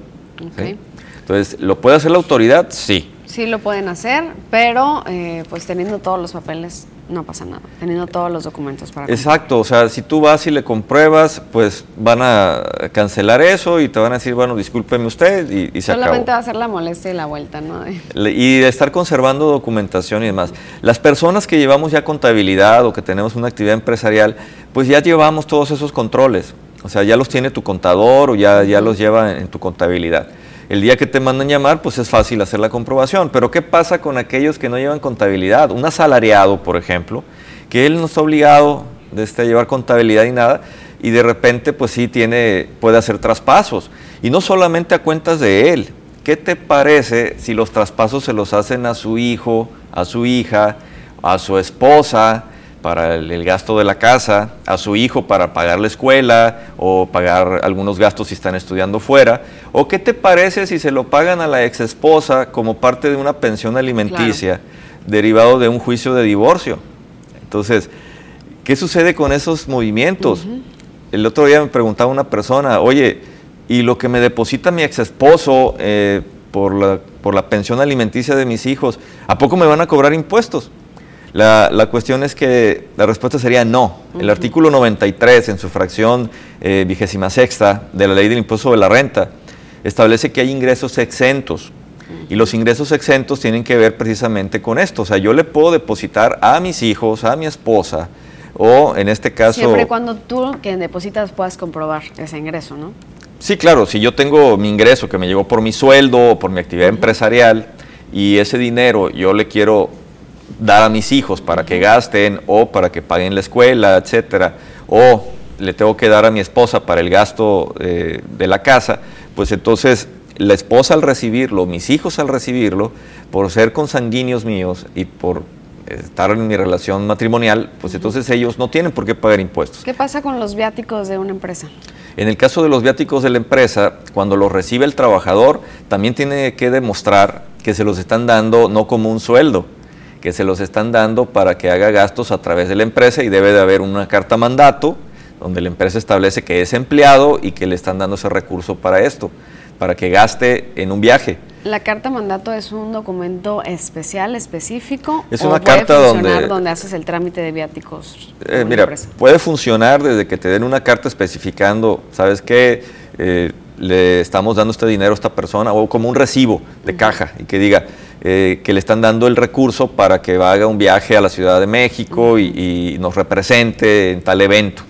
Entonces, ¿lo puede hacer la autoridad? Sí. Sí lo pueden hacer, pero eh, pues teniendo todos los papeles no pasa nada, teniendo todos los documentos para... Exacto, o sea, si tú vas y le compruebas, pues van a cancelar eso y te van a decir, bueno, discúlpeme usted y, se Solamente va a ser la molestia y la vuelta, ¿no? <laughs> Y estar conservando documentación y demás. Las personas que llevamos ya contabilidad o que tenemos una actividad empresarial, pues ya llevamos todos esos controles. O sea, ya los tiene tu contador o ya, ya los lleva en tu contabilidad. El día que te mandan llamar, pues es fácil hacer la comprobación. Pero ¿qué pasa con aquellos que no llevan contabilidad? Un asalariado, por ejemplo, que él no está obligado de este, a llevar contabilidad y nada, y de repente, pues sí tiene, puede hacer traspasos. Y no solamente a cuentas de él. ¿Qué te parece si los traspasos se los hacen a su hijo, a su hija, a su esposa? Para el, gasto de la casa, a su hijo para pagar la escuela o pagar algunos gastos si están estudiando fuera. ¿O qué te parece si se lo pagan a la ex esposa como parte de una pensión alimenticia derivado de un juicio de divorcio? Entonces, ¿qué sucede con esos movimientos? El otro día me preguntaba una persona, oye, ¿y lo que me deposita mi ex esposo eh, por, la, por la pensión alimenticia de mis hijos, ¿a poco me van a cobrar impuestos? La, cuestión es que la respuesta sería no. El artículo 93 en su fracción eh, vigésima sexta de la ley del impuesto de la renta establece que hay ingresos exentos. Y los ingresos exentos tienen que ver precisamente con esto. O sea, yo le puedo depositar a mis hijos, a mi esposa, o en este caso... Siempre cuando tú que depositas puedas comprobar ese ingreso, ¿no? Sí, claro. Si yo tengo mi ingreso que me llegó por mi sueldo o por mi actividad empresarial y ese dinero yo le quiero dar a mis hijos para que gasten o para que paguen la escuela, etcétera, o le tengo que dar a mi esposa para el gasto eh, de la casa, pues entonces la esposa al recibirlo, mis hijos al recibirlo, por ser consanguíneos míos y por estar en mi relación matrimonial, pues entonces ellos no tienen por qué pagar impuestos. ¿Qué pasa con los viáticos de una empresa? En el caso de los viáticos de la empresa, cuando los recibe el trabajador, también tiene que demostrar que se los están dando no como un sueldo, que se los están dando para que haga gastos a través de la empresa y debe de haber una carta mandato donde la empresa establece que es empleado y que le están dando ese recurso para esto, para que gaste en un viaje. ¿La carta mandato es un documento especial, específico? Es una carta donde, donde haces el trámite de viáticos. Eh, mira, puede funcionar desde que te den una carta especificando, ¿sabes qué? Eh, le estamos dando este dinero a esta persona, o como un recibo de caja y que diga, eh, que le están dando el recurso para que haga un viaje a la Ciudad de México y, nos represente en tal evento,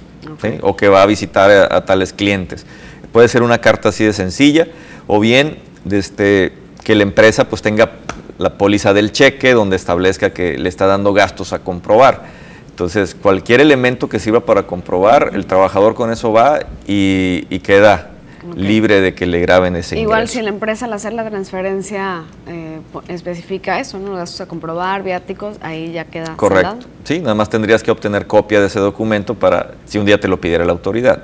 o que va a visitar a, tales clientes. Puede ser una carta así de sencilla, o bien este, que la empresa pues tenga la póliza del cheque donde establezca que le está dando gastos a comprobar. Entonces, cualquier elemento que sirva para comprobar, el trabajador con eso va y, y queda libre de que le graben ese Igual si la empresa al hacer la transferencia eh, especifica eso, ¿no? Los gastos a comprobar, viáticos, ahí ya queda Correcto. Sí, nada más tendrías que obtener copia de ese documento para si un día te lo pidiera la autoridad.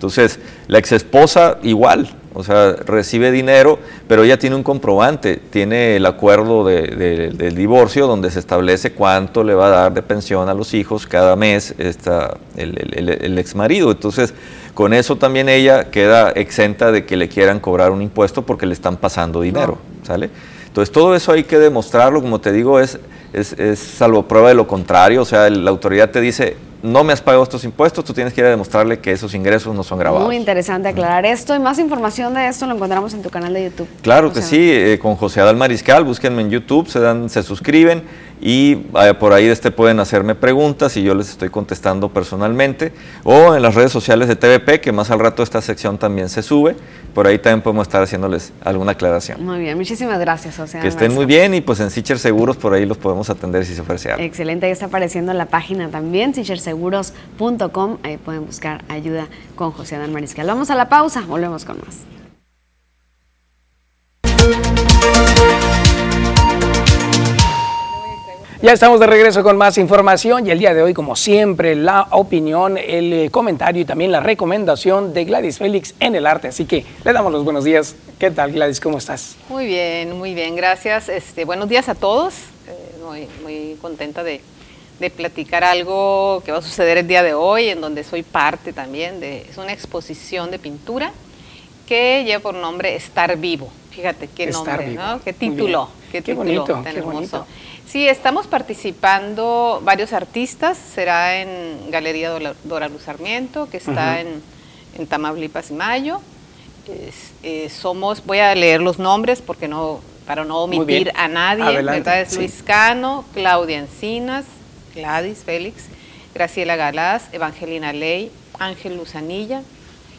Entonces, la ex esposa igual, o sea, recibe dinero, pero ella tiene un comprobante, tiene el acuerdo del divorcio donde se establece cuánto le va a dar de pensión a los hijos cada mes esta, el, el ex marido. Entonces, con eso también ella queda exenta de que le quieran cobrar un impuesto porque le están pasando dinero, ¿sale? Entonces, todo eso hay que demostrarlo, como te digo, es, es, es salvo prueba de lo contrario, o sea, la autoridad te dice, no me has pagado estos impuestos, tú tienes que ir a demostrarle que esos ingresos no son grabados. Muy interesante aclarar esto y más información de esto lo encontramos en tu canal de YouTube. Claro que sí, eh, con José Adal Mariscal, búsquenme en YouTube, se, dan, se suscriben y eh, por ahí este pueden hacerme preguntas y yo les estoy contestando personalmente o en las redes sociales de TVP, que más al rato esta sección también se sube, por ahí también podemos estar haciéndoles alguna aclaración. Muy bien, muchísimas gracias, José. Que estén muy bien y pues en Sicher Seguros por ahí los podemos atender si se ofrece algo. Excelente, ahí está apareciendo la página también, sicherseguros.com, ahí pueden buscar ayuda con José Adán Mariscal. Vamos a la pausa, volvemos con más. Ya estamos de regreso con más información y el día de hoy, como siempre, la opinión, el eh, comentario y también la recomendación de Gladys Félix en el arte. Así que le damos los buenos días. ¿Qué tal, Gladys? ¿Cómo estás? Muy bien, muy bien, gracias. Este, buenos días a todos. Eh, muy, muy contenta de, de platicar algo que va a suceder el día de hoy, en donde soy parte también. De, es una exposición de pintura que lleva por nombre Estar Vivo. Fíjate qué nombre, ¿no? Qué título, qué, título bonito, tan qué hermoso. bonito. Sí, estamos participando varios artistas, será en Galería Dora- Luz Sarmiento, que está en, en Tamaulipas y Mayo. Es- eh, somos, voy a leer los nombres porque no, para no omitir a nadie, Adelante, ¿verdad? Es sí. Luis Cano, Claudia Encinas, Gladys Félix, Graciela Galás, Evangelina Ley, Ángel Luzanilla,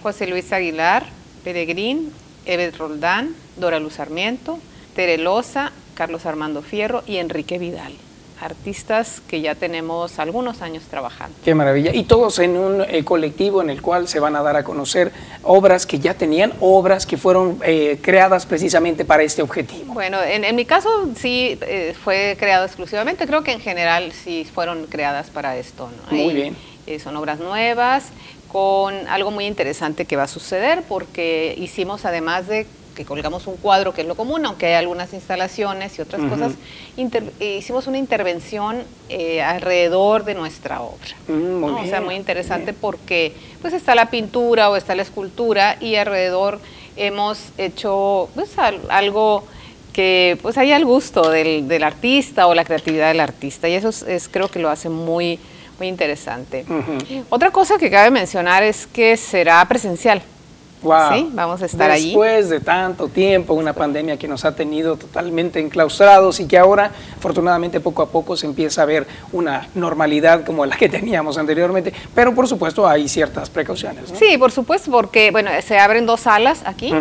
José Luis Aguilar, Peregrín, Evet Roldán, Dora Luz Sarmiento, Tere Loza, Carlos Armando Fierro y Enrique Vidal. Artistas que ya tenemos algunos años trabajando. Qué maravilla. Y todos en un eh, colectivo en el cual se van a dar a conocer obras que ya tenían, obras que fueron eh, creadas precisamente para este objetivo. Bueno, en, en mi caso sí eh, fue creado exclusivamente, creo que en general sí fueron creadas para esto. ¿no? Muy Y, bien. son obras nuevas con algo muy interesante que va a suceder porque hicimos además de que colgamos un cuadro que es lo común, aunque hay algunas instalaciones y otras cosas, inter- eh, hicimos una intervención eh, alrededor de nuestra obra. Mm, muy ¿no? O sea, bien, muy interesante bien. porque pues está la pintura o está la escultura y alrededor hemos hecho pues al- algo que pues haya al gusto del, del artista o la creatividad del artista y eso es, es- creo que lo hace muy muy interesante. Otra cosa que cabe mencionar es que será presencial. Wow. Sí, vamos a estar allí. Después de tanto tiempo, una pandemia que nos ha tenido totalmente enclaustrados y que ahora, afortunadamente, poco a poco se empieza a ver una normalidad como la que teníamos anteriormente, pero por supuesto hay ciertas precauciones. ¿no? Sí, por supuesto, porque bueno, se abren dos salas aquí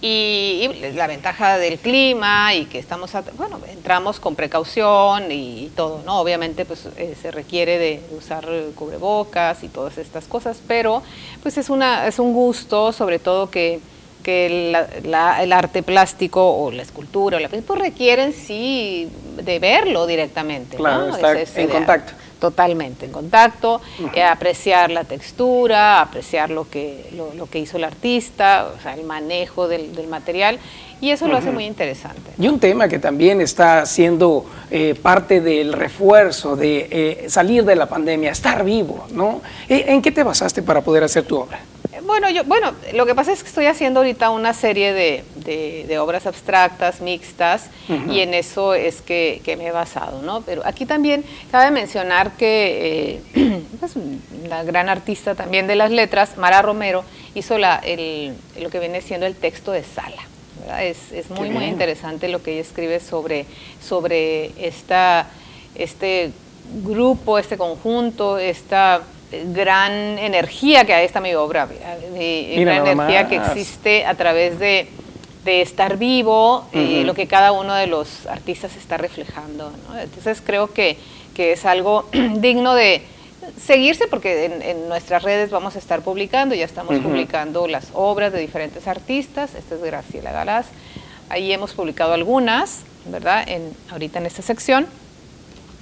y, y la ventaja del clima y que estamos, at- bueno, entramos con precaución y, todo, ¿no? Obviamente, pues eh, se requiere de usar cubrebocas y todas estas cosas, pero pues es una es un gusto, sobre todo que que la- la- el arte plástico o la escultura o la pues requieren sí de verlo directamente. Claro, ¿no? estar Es- es en contacto. totalmente en contacto, eh, apreciar la textura, apreciar lo que, lo, lo que hizo el artista, o sea, el manejo del, del material, y eso lo hace muy interesante. Y un tema que también está siendo eh, parte del refuerzo de eh, salir de la pandemia, estar vivo, ¿no? Eh, ¿En qué te basaste para poder hacer tu obra? Eh, Bueno, yo, bueno, lo que pasa es que estoy haciendo ahorita una serie de, de- de obras abstractas, mixtas, y en eso es que, que me he basado, ¿no? Pero aquí también cabe mencionar que eh, <clears throat> pues, la gran artista también de las letras, Mara Romero, hizo la, el- lo que viene siendo el texto de Sala. Es, es muy, muy interesante lo que ella escribe sobre, sobre esta, este grupo, este conjunto, esta gran energía que hay esta mi obra, eh, Mira gran energía que existe a través de, de estar vivo, eh, lo que cada uno de los artistas está reflejando. ¿no? Entonces creo que, que es algo <clears throat> digno de, seguirse porque en, nuestras redes vamos a estar publicando, ya estamos publicando las obras de diferentes artistas, esta es Graciela Galás, ahí hemos publicado algunas, ¿verdad? En, ahorita en esta sección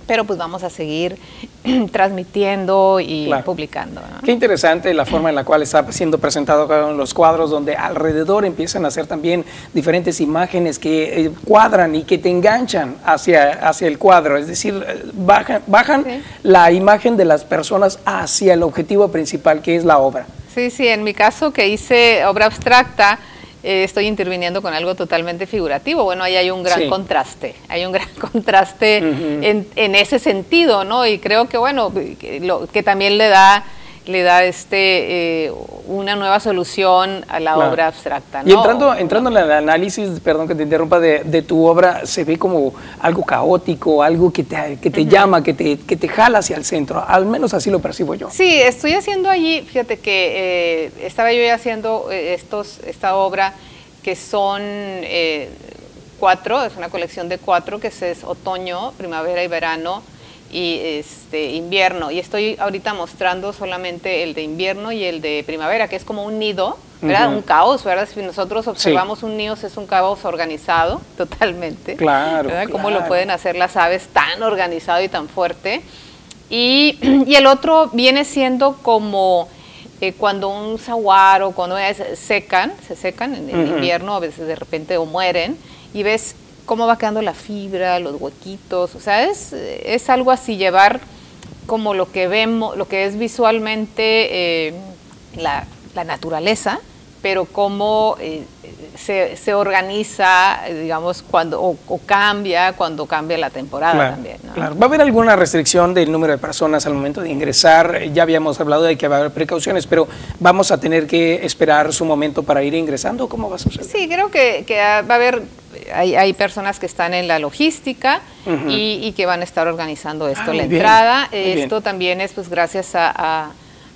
pero pues vamos a seguir <clears throat> transmitiendo y publicando. Qué interesante la forma en la cual está siendo presentado los cuadros, donde alrededor empiezan a hacer también diferentes imágenes que eh, cuadran y que te enganchan hacia, hacia el cuadro, es decir, eh, bajan, bajan la imagen de las personas hacia el objetivo principal que es la obra. Sí, sí, en mi caso que hice obra abstracta, eh, estoy interviniendo con algo totalmente figurativo. Bueno, ahí hay un gran contraste, hay un gran <laughs> contraste en, en, ese sentido, ¿no? Y creo que, bueno, que, lo, que también le da le da este eh, una nueva solución a la obra abstracta. Y entrando, entrando en el análisis, perdón que te interrumpa, de, tu obra, se ve como algo caótico, algo que te, que te llama, que te, que te jala hacia el centro, al menos así lo percibo yo. Sí, estoy haciendo allí, fíjate que eh, estaba yo ya haciendo eh, estos, esta obra que son cuatro, es una colección de cuatro, que es otoño, primavera y verano, y este invierno. Y estoy ahorita mostrando solamente el de invierno y el de primavera que es como un nido ¿verdad? un caos verdad si nosotros observamos un nido es un caos organizado <laughs> totalmente claro, ¿verdad? cómo lo pueden hacer las aves tan organizado y tan fuerte y, <clears throat> y el otro viene siendo como eh, cuando un saguaro o cuando se secan se secan en el invierno a veces de repente o mueren y ves cómo va quedando la fibra, los huequitos, o sea, es, es algo así, llevar como lo que vemos, lo que es visualmente eh, la, la, naturaleza, pero cómo eh, se, se, organiza, digamos, cuando o, cambia cuando cambia la temporada también. Claro. ¿Va a haber alguna restricción del número de personas al momento de ingresar? Ya habíamos hablado de que va a haber precauciones, pero ¿vamos a tener que esperar su momento para ir ingresando? ¿Cómo va a suceder? Sí, creo que, que va a haber hay, hay, personas que están en la logística y, que van a estar organizando esto, ah, la entrada. esto también es pues gracias a a,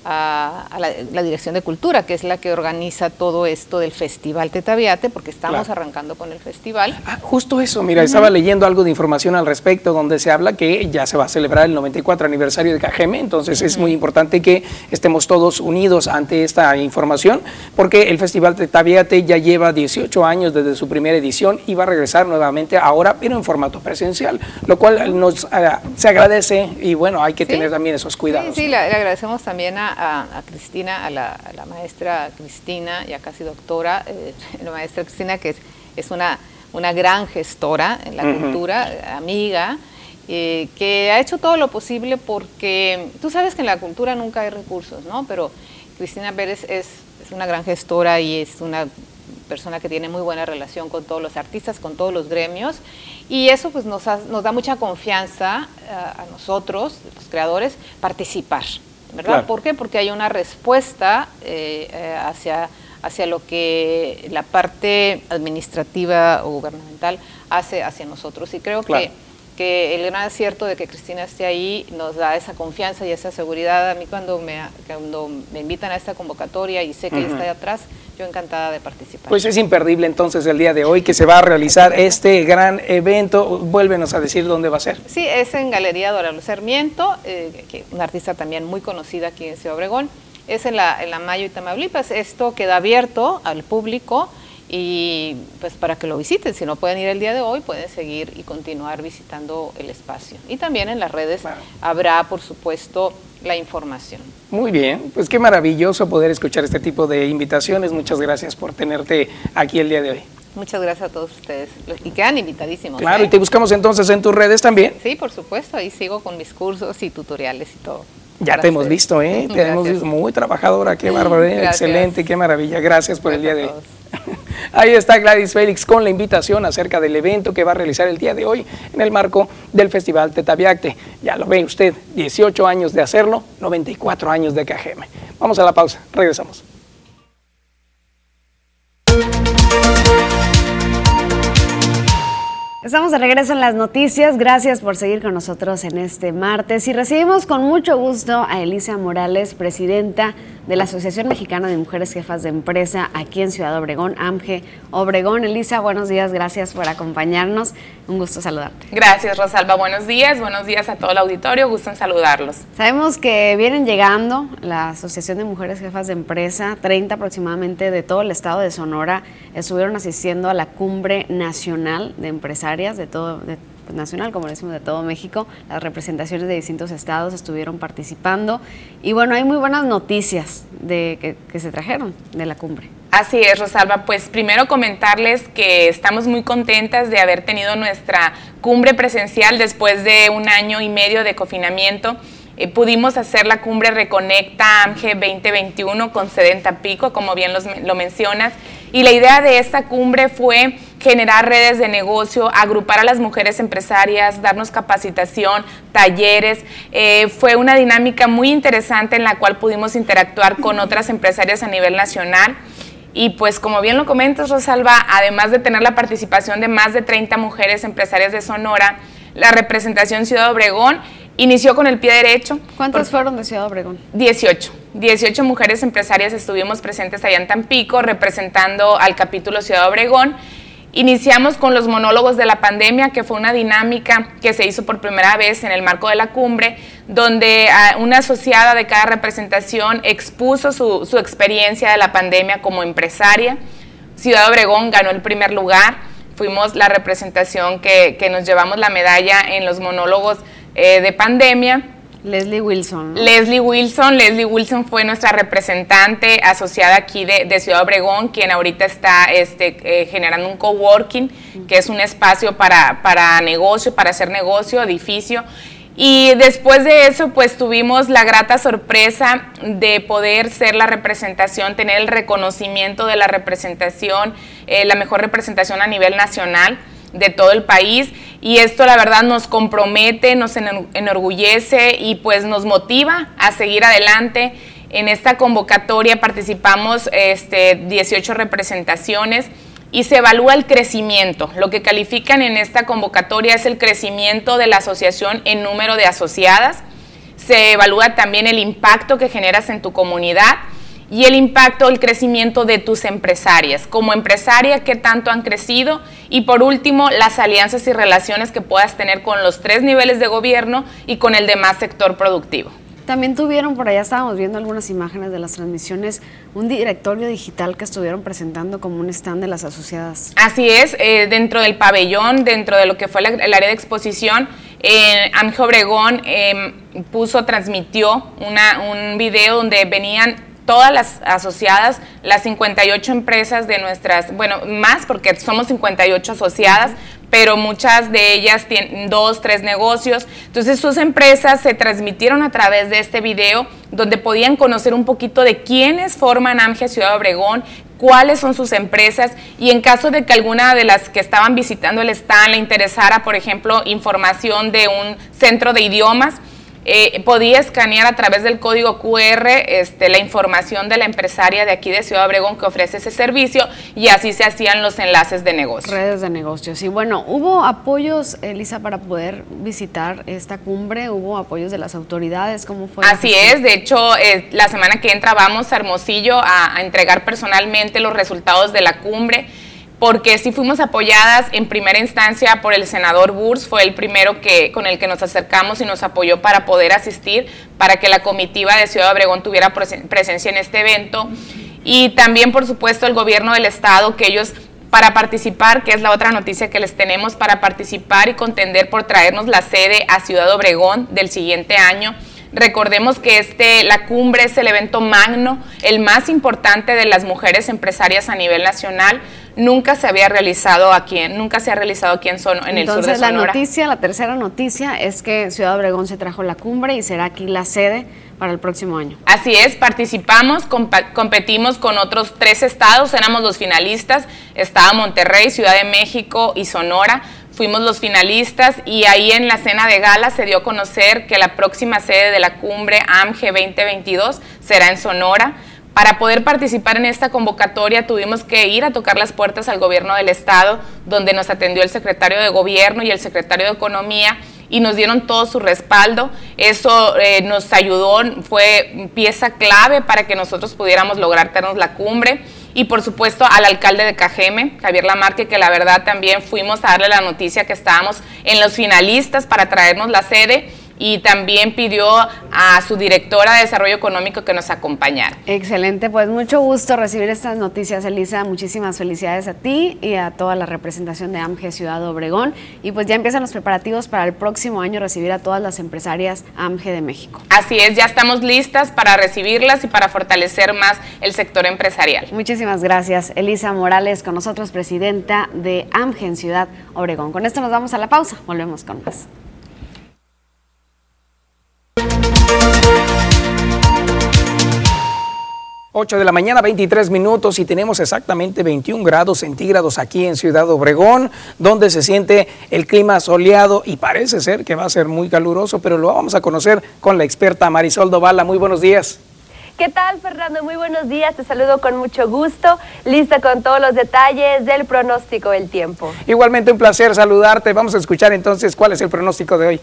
la, Dirección de Cultura, que es la que organiza todo esto del Festival Tetaviate, porque estamos arrancando con el festival. Ah, justo eso, mira, estaba leyendo algo de información al respecto, donde se habla que ya se va a celebrar el 94 aniversario de Cajeme, entonces es muy importante que estemos todos unidos ante esta información, porque el Festival Tetaviate ya lleva 18 años desde su primera edición y va a regresar nuevamente ahora, pero en formato presencial, lo cual nos ah, se agradece y bueno, hay que tener también esos cuidados. Sí, sí le agradecemos también a, a, Cristina, a la, maestra Cristina, ya casi doctora, eh, <laughs> la maestra Cristina, que es, es una, una gran gestora en la cultura, amiga, eh, que ha hecho todo lo posible porque tú sabes que en la cultura nunca hay recursos, ¿no? Pero Cristina Pérez es, es una gran gestora y es una persona que tiene muy buena relación con todos los artistas, con todos los gremios, y eso pues nos, nos da mucha confianza eh, a nosotros, los creadores, participar. ¿Verdad? ¿Por qué? Porque hay una respuesta eh, eh, hacia, hacia lo que la parte administrativa o gubernamental hace hacia nosotros. Y creo que que el gran acierto de que Cristina esté ahí nos da esa confianza y esa seguridad. A mí cuando me, cuando me invitan a esta convocatoria y sé que ella está ahí atrás, yo encantada de participar. Pues es imperdible entonces el día de hoy que se va a realizar este gran evento. Vuélvenos a decir dónde va a ser. Sí, es en Galería Dorado Sarmiento, eh, que una artista también muy conocida aquí en Ciudad Obregón. Es en la, en la Mayo y Tamaulipas. Esto queda abierto al público y pues para que lo visiten. Si no pueden ir el día de hoy, pueden seguir y continuar visitando el espacio. Y también en las redes habrá, por supuesto, la información. Muy bien, pues qué maravilloso poder escuchar este tipo de invitaciones. Muchas gracias por tenerte aquí el día de hoy. Muchas gracias a todos ustedes y quedan invitadísimos. Claro, ¿eh? y te buscamos entonces en tus redes también. Sí, por supuesto, ahí sigo con mis cursos y tutoriales y todo. Ya te hemos visto, ¿eh? <laughs> Te hemos visto muy trabajadora, qué bárbaro, ¿eh? excelente, qué maravilla. Gracias por el día de hoy. <laughs> Ahí está Gladys Félix con la invitación acerca del evento que va a realizar el día de hoy en el marco del Festival Tetaviacte. Ya lo ve usted, 18 años de hacerlo, 94 años de KGM. Vamos a la pausa, regresamos. Estamos de regreso en las noticias. Gracias por seguir con nosotros en este martes. Y recibimos con mucho gusto a Elisa Morales, presidenta de la Asociación Mexicana de Mujeres Jefas de Empresa aquí en Ciudad Obregón, AMGE Obregón. Elisa, buenos días, gracias por acompañarnos. Un gusto saludarte. Gracias, Rosalba. Buenos días, buenos días a todo el auditorio. Gusto en saludarlos. Sabemos que vienen llegando la Asociación de Mujeres Jefas de Empresa, 30 aproximadamente de todo el estado de Sonora, estuvieron asistiendo a la cumbre nacional de empresarios de todo, pues, nacional, como decimos, de todo México. Las representaciones de distintos estados estuvieron participando. Y bueno, hay muy buenas noticias de que, se trajeron de la cumbre. Así es, Rosalba. Pues primero comentarles que estamos muy contentas de haber tenido nuestra cumbre presencial después de un año y medio de confinamiento. Eh, pudimos hacer la cumbre Reconecta AMGE 2021 con sede en Tampico, como bien lo mencionas. Y la idea de esta cumbre fue generar redes de negocio, agrupar a las mujeres empresarias, darnos capacitación, talleres. Eh, fue una dinámica muy interesante en la cual pudimos interactuar con otras empresarias a nivel nacional. Y pues como bien lo comentas, Rosalba, además de tener la participación de más de 30 mujeres empresarias de Sonora, la representación Ciudad Obregón inició con el pie derecho. ¿Cuántas fueron de Ciudad Obregón? 18. 18 mujeres empresarias estuvimos presentes allá en Tampico representando al capítulo Ciudad Obregón Iniciamos con los monólogos de la pandemia, que fue una dinámica que se hizo por primera vez en el marco de la cumbre, donde ah, una asociada de cada representación expuso su, experiencia de la pandemia como empresaria. Ciudad Obregón ganó el primer lugar, fuimos la representación que, nos llevamos la medalla en los monólogos eh, de pandemia. Leslie Wilson. Leslie Wilson. Leslie Wilson fue nuestra representante asociada aquí de, Ciudad Obregón, quien ahorita está este, eh, generando un coworking, que es un espacio para, para negocio, para hacer negocio, edificio. Y después de eso, pues tuvimos la grata sorpresa de poder ser la representación, tener el reconocimiento de la representación, eh, la mejor representación a nivel nacional de todo el país y esto la verdad nos compromete, nos enorgullece y pues nos motiva a seguir adelante. En esta convocatoria participamos este, 18 representaciones y se evalúa el crecimiento. Lo que califican en esta convocatoria es el crecimiento de la asociación en número de asociadas. Se evalúa también el impacto que generas en tu comunidad y el impacto, el crecimiento de tus empresarias. Como empresaria, ¿qué tanto han crecido? Y por último, las alianzas y relaciones que puedas tener con los tres niveles de gobierno y con el demás sector productivo. También tuvieron, por allá estábamos viendo algunas imágenes de las transmisiones, un directorio digital que estuvieron presentando como un stand de las asociadas. Así es, eh, dentro del pabellón, dentro de lo que fue el área de exposición, eh, Obregón em, puso, transmitió una, un video donde venían todas las asociadas, las 58 empresas de nuestras, bueno, más porque somos 58 asociadas, pero muchas de ellas tienen dos, tres negocios. Entonces sus empresas se transmitieron a través de este video donde podían conocer un poquito de quiénes forman AMGE Ciudad Obregón, cuáles son sus empresas y en caso de que alguna de las que estaban visitando el stand le interesara, por ejemplo, información de un centro de idiomas, eh, podía escanear a través del código QR este, la información de la empresaria de aquí de Ciudad Obregón que ofrece ese servicio y así se hacían los enlaces de negocio. Redes de negocios. Y bueno, ¿hubo apoyos, Elisa, para poder visitar esta cumbre? ¿Hubo apoyos de las autoridades? ¿Cómo fue? Así es, de hecho, eh, la semana que entra vamos a Hermosillo a entregar personalmente los resultados de la cumbre porque sí fuimos apoyadas en primera instancia por el senador Burs, fue el primero que, con el que nos acercamos y nos apoyó para poder asistir, para que la comitiva de Ciudad Obregón tuviera presencia en este evento. Y también, por supuesto, el gobierno del estado, que ellos para participar, que es la otra noticia que les tenemos, para participar y contender por traernos la sede a Ciudad Obregón del siguiente año. Recordemos que este, la cumbre es el evento magno, el más importante de las mujeres empresarias a nivel nacional nunca se había realizado aquí, nunca se ha realizado aquí en, Son en el sur de Sonora. la noticia, la tercera noticia es que Ciudad Obregón se trajo la cumbre y será aquí la sede para el próximo año. Así es, participamos, competimos con otros tres estados, éramos los finalistas, estaba Monterrey, Ciudad de México y Sonora, fuimos los finalistas y ahí en la cena de gala se dio a conocer que la próxima sede de la cumbre AMG 2022 será en Sonora Para poder participar en esta convocatoria tuvimos que ir a tocar las puertas al gobierno del estado, donde nos atendió el secretario de gobierno y el secretario de economía y nos dieron todo su respaldo. Eso eh, nos ayudó, fue pieza clave para que nosotros pudiéramos lograr tener la cumbre. Y por supuesto al alcalde de Cajeme, Javier Lamarque, que la verdad también fuimos a darle la noticia que estábamos en los finalistas para traernos la sede y también pidió a su directora de Desarrollo Económico que nos acompañara. Excelente, pues mucho gusto recibir estas noticias, Elisa. Muchísimas felicidades a ti y a toda la representación de AMGE Ciudad Obregón. Y pues ya empiezan los preparativos para el próximo año recibir a todas las empresarias AMGE de México. Así es, ya estamos listas para recibirlas y para fortalecer más el sector empresarial. Muchísimas gracias, Elisa Morales, con nosotros, presidenta de AMGE en Ciudad Obregón. Con esto nos vamos a la pausa, volvemos con más. 8 de la mañana, 23 minutos y tenemos exactamente 21 grados centígrados aquí en Ciudad Obregón, donde se siente el clima soleado y parece ser que va a ser muy caluroso, pero lo vamos a conocer con la experta Marisol Dovala. Muy buenos días. ¿Qué tal, Fernando? Muy buenos días. Te saludo con mucho gusto. Lista con todos los detalles del pronóstico del tiempo. Igualmente un placer saludarte. Vamos a escuchar entonces cuál es el pronóstico de hoy.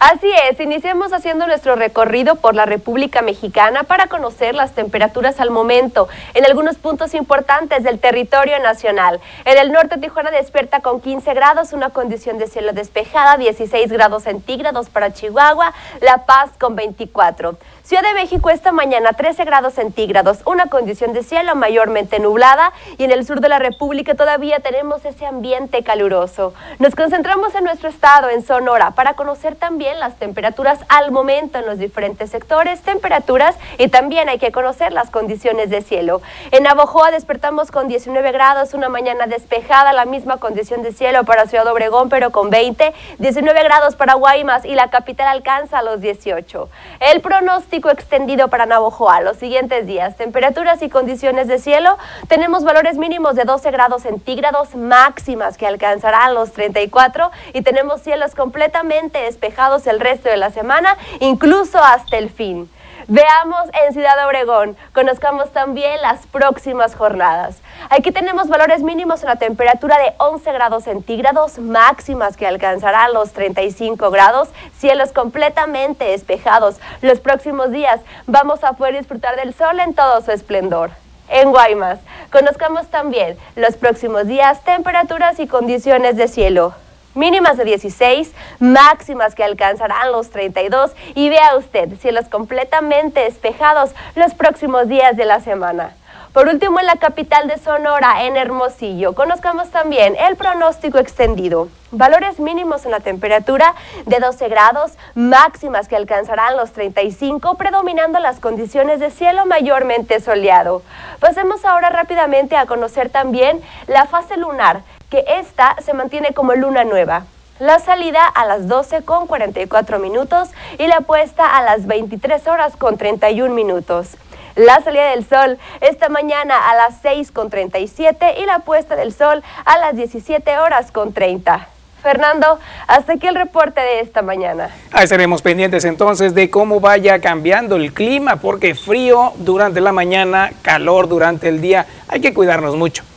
Así es, iniciemos haciendo nuestro recorrido por la República Mexicana para conocer las temperaturas al momento en algunos puntos importantes del territorio nacional. En el norte Tijuana despierta con 15 grados, una condición de cielo despejada, 16 grados centígrados para Chihuahua, La Paz con 24. Ciudad de México esta mañana 13 grados centígrados, una condición de cielo mayormente nublada y en el sur de la República todavía tenemos ese ambiente caluroso. Nos concentramos en nuestro estado, en Sonora, para conocer también las temperaturas al momento en los diferentes sectores, temperaturas y también hay que conocer las condiciones de cielo. En Navojoa despertamos con 19 grados, una mañana despejada, la misma condición de cielo para Ciudad Obregón, pero con 20, 19 grados para Guaymas y la capital alcanza los 18. El pronóstico extendido para Navojoa los siguientes días. Temperaturas y condiciones de cielo. Tenemos valores mínimos de 12 grados centígrados, máximas que alcanzarán los 34 y tenemos cielos completamente despejados el resto de la semana, incluso hasta el fin. Veamos en Ciudad Obregón, conozcamos también las próximas jornadas. Aquí tenemos valores mínimos en la temperatura de 11 grados centígrados, máximas que alcanzarán los 35 grados, cielos completamente despejados. Los próximos días vamos a poder disfrutar del sol en todo su esplendor en Guaymas. Conozcamos también los próximos días temperaturas y condiciones de cielo mínimas de 16, máximas que alcanzarán los 32 y vea usted cielos completamente despejados los próximos días de la semana. Por último, en la capital de Sonora, en Hermosillo, conozcamos también el pronóstico extendido. Valores mínimos en la temperatura de 12 grados, máximas que alcanzarán los 35, predominando las condiciones de cielo mayormente soleado. Pasemos ahora rápidamente a conocer también la fase lunar, que esta se mantiene como luna nueva. La salida a las 12 con 44 minutos y la puesta a las 23 horas con 31 minutos. La salida del sol esta mañana a las 6 con 37 y la puesta del sol a las 17 horas con 30. Fernando, hasta aquí el reporte de esta mañana. Ahí estaremos pendientes entonces de cómo vaya cambiando el clima, porque frío durante la mañana, calor durante el día. Hay que cuidarnos mucho.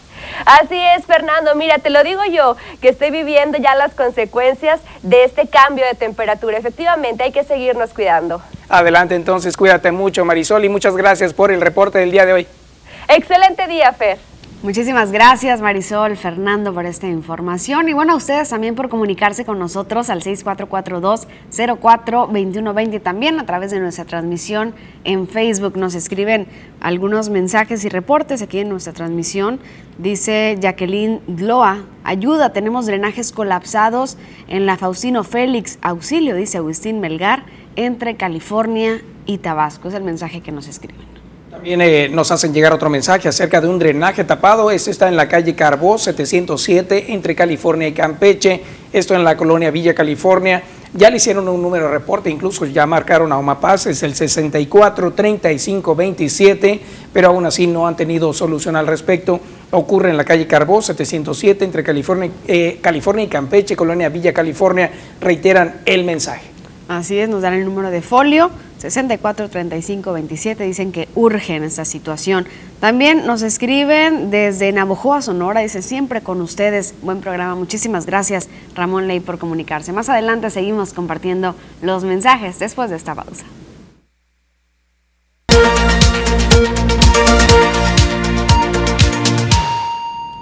Así es, Fernando. Mira, te lo digo yo, que estoy viviendo ya las consecuencias de este cambio de temperatura. Efectivamente, hay que seguirnos cuidando. Adelante, entonces, cuídate mucho, Marisol, y muchas gracias por el reporte del día de hoy. Excelente día, Fer. Muchísimas gracias Marisol, Fernando por esta información y bueno a ustedes también por comunicarse con nosotros al 6442-042120 también a través de nuestra transmisión en Facebook nos escriben algunos mensajes y reportes aquí en nuestra transmisión. Dice Jacqueline Gloa, ayuda, tenemos drenajes colapsados en la Faustino Félix, auxilio, dice Agustín Melgar, entre California y Tabasco. Es el mensaje que nos escriben. También nos hacen llegar otro mensaje acerca de un drenaje tapado. Este está en la calle Carbó 707 entre California y Campeche. Esto en la colonia Villa California. Ya le hicieron un número de reporte, incluso ya marcaron a Omapaz, es el 64 35 27, pero aún así no han tenido solución al respecto. Ocurre en la calle Carbó 707 entre California, eh, California y Campeche, colonia Villa California. Reiteran el mensaje. Así es, nos dan el número de folio 64 35 27 dicen que urge en esta situación. También nos escriben desde Navojoa, Sonora, dice siempre con ustedes, buen programa, muchísimas gracias Ramón Ley por comunicarse. Más adelante seguimos compartiendo los mensajes después de esta pausa.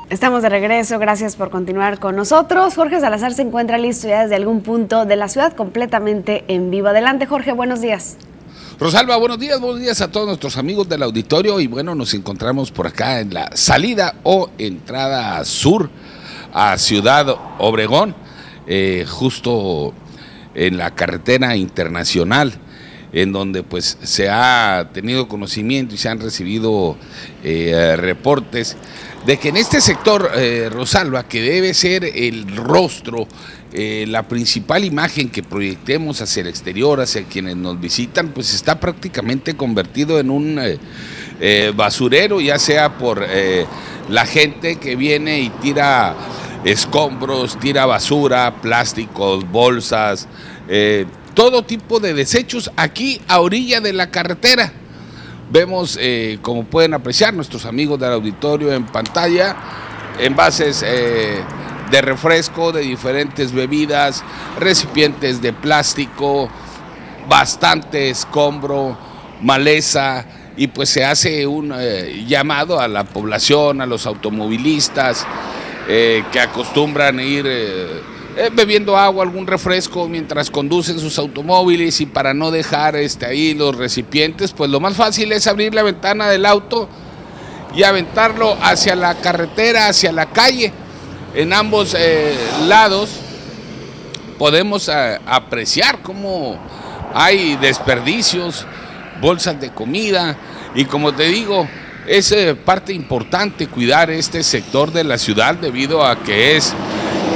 Estamos de regreso, gracias por continuar con nosotros. Jorge Salazar se encuentra listo ya desde algún punto de la ciudad completamente en vivo. Adelante Jorge, buenos días. Rosalba, buenos días, buenos días a todos nuestros amigos del auditorio. Y bueno, nos encontramos por acá en la salida o entrada sur a Ciudad Obregón, eh, justo en la carretera internacional en donde pues se ha tenido conocimiento y se han recibido eh, reportes de que en este sector, eh, Rosalba, que debe ser el rostro, eh, la principal imagen que proyectemos hacia el exterior, hacia quienes nos visitan, pues está prácticamente convertido en un basurero, ya sea por la gente que viene y tira escombros, tira basura, plásticos, bolsas, todo tipo de desechos aquí a orilla de la carretera. Vemos, eh, como pueden apreciar nuestros amigos del auditorio en pantalla, envases eh, de refresco, de diferentes bebidas, recipientes de plástico, bastante escombro, maleza, y pues se hace un eh, llamado a la población, a los automovilistas que acostumbran ir eh, bebiendo agua, algún refresco mientras conducen sus automóviles y para no dejar este, ahí los recipientes, pues lo más fácil es abrir la ventana del auto y aventarlo hacia la carretera, hacia la calle. En ambos eh, lados podemos eh, apreciar cómo hay desperdicios, bolsas de comida y como te digo, es parte importante cuidar este sector de la ciudad debido a que es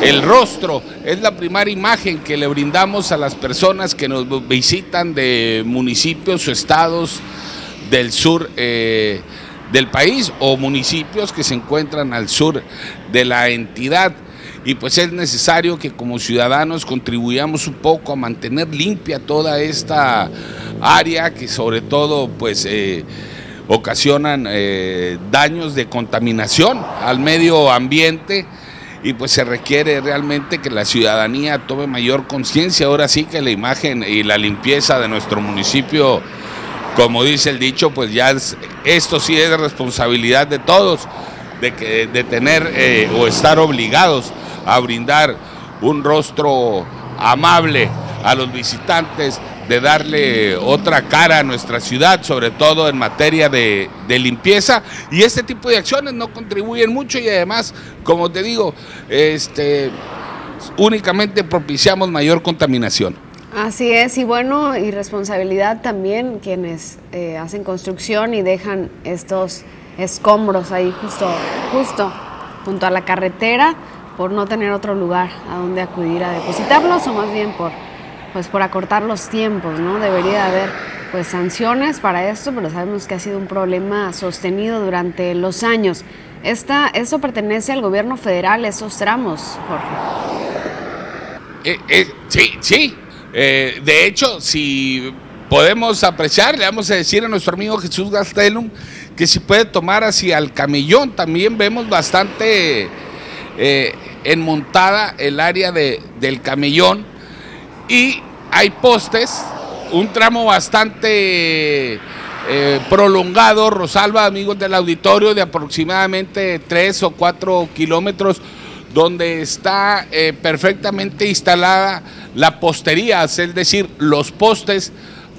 el rostro es la primera imagen que le brindamos a las personas que nos visitan de municipios o estados del sur eh, del país o municipios que se encuentran al sur de la entidad. Y pues es necesario que como ciudadanos contribuyamos un poco a mantener limpia toda esta área que sobre todo pues eh, ocasionan eh, daños de contaminación al medio ambiente y pues se requiere realmente que la ciudadanía tome mayor conciencia. Ahora sí que la imagen y la limpieza de nuestro municipio, como dice el dicho, pues ya esto sí es responsabilidad de todos, de, que, de tener eh, o estar obligados a brindar un rostro amable a los visitantes, de darle otra cara a nuestra ciudad, sobre todo en materia de, limpieza. Y este tipo de acciones no contribuyen mucho y además, como te digo, este, únicamente propiciamos mayor contaminación. Así es, y bueno, y responsabilidad también quienes eh, hacen construcción y dejan estos escombros ahí justo, justo junto a la carretera por no tener otro lugar a donde acudir a depositarlos o más bien por pues por acortar los tiempos, ¿no? Debería haber pues sanciones para esto, pero sabemos que ha sido un problema sostenido durante los años. Esta, ¿Eso pertenece al gobierno federal, esos tramos, Jorge? Eh, eh, sí, sí. Eh, de hecho, si podemos apreciar, le vamos a decir a nuestro amigo Jesús Gastelum que si puede tomar hacia el camellón, también vemos bastante enmontada el área de, del camellón. Y hay postes, un tramo bastante eh, prolongado, Rosalba, amigos del auditorio, de aproximadamente 3 o 4 kilómetros, donde está eh, perfectamente instalada la postería, es decir, los postes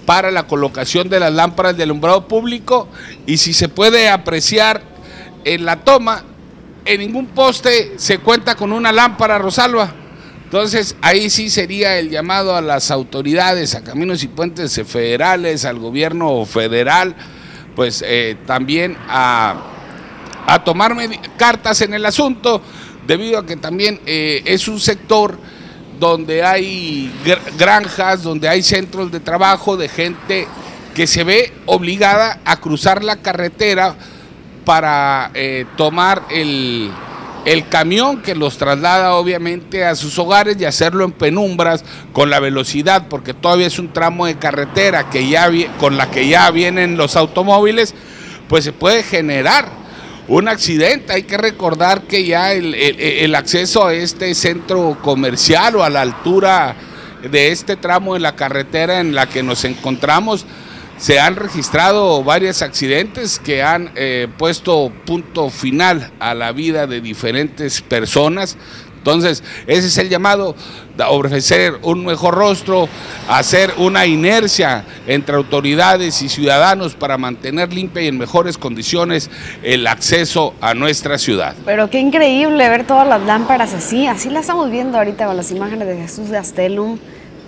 para la colocación de las lámparas de alumbrado público y si se puede apreciar en la toma, en ningún poste se cuenta con una lámpara, Rosalba. Entonces, ahí sí sería el llamado a las autoridades, a caminos y puentes federales, al gobierno federal, pues eh, también a, a tomar cartas en el asunto, debido a que también eh, es un sector donde hay granjas, donde hay centros de trabajo de gente que se ve obligada a cruzar la carretera para eh, tomar el, el camión que los traslada obviamente a sus hogares y hacerlo en penumbras con la velocidad, porque todavía es un tramo de carretera que ya con la que ya vienen los automóviles, pues se puede generar un accidente. Hay que recordar que ya el, acceso a este centro comercial o a la altura de este tramo de la carretera en la que nos encontramos, se han registrado varios accidentes que han eh, puesto punto final a la vida de diferentes personas. Entonces, ese es el llamado ofrecer un mejor rostro, hacer una inercia entre autoridades y ciudadanos para mantener limpia y en mejores condiciones el acceso a nuestra ciudad. Pero qué increíble ver todas las lámparas así, así las estamos viendo ahorita con las imágenes de Jesús de Astelum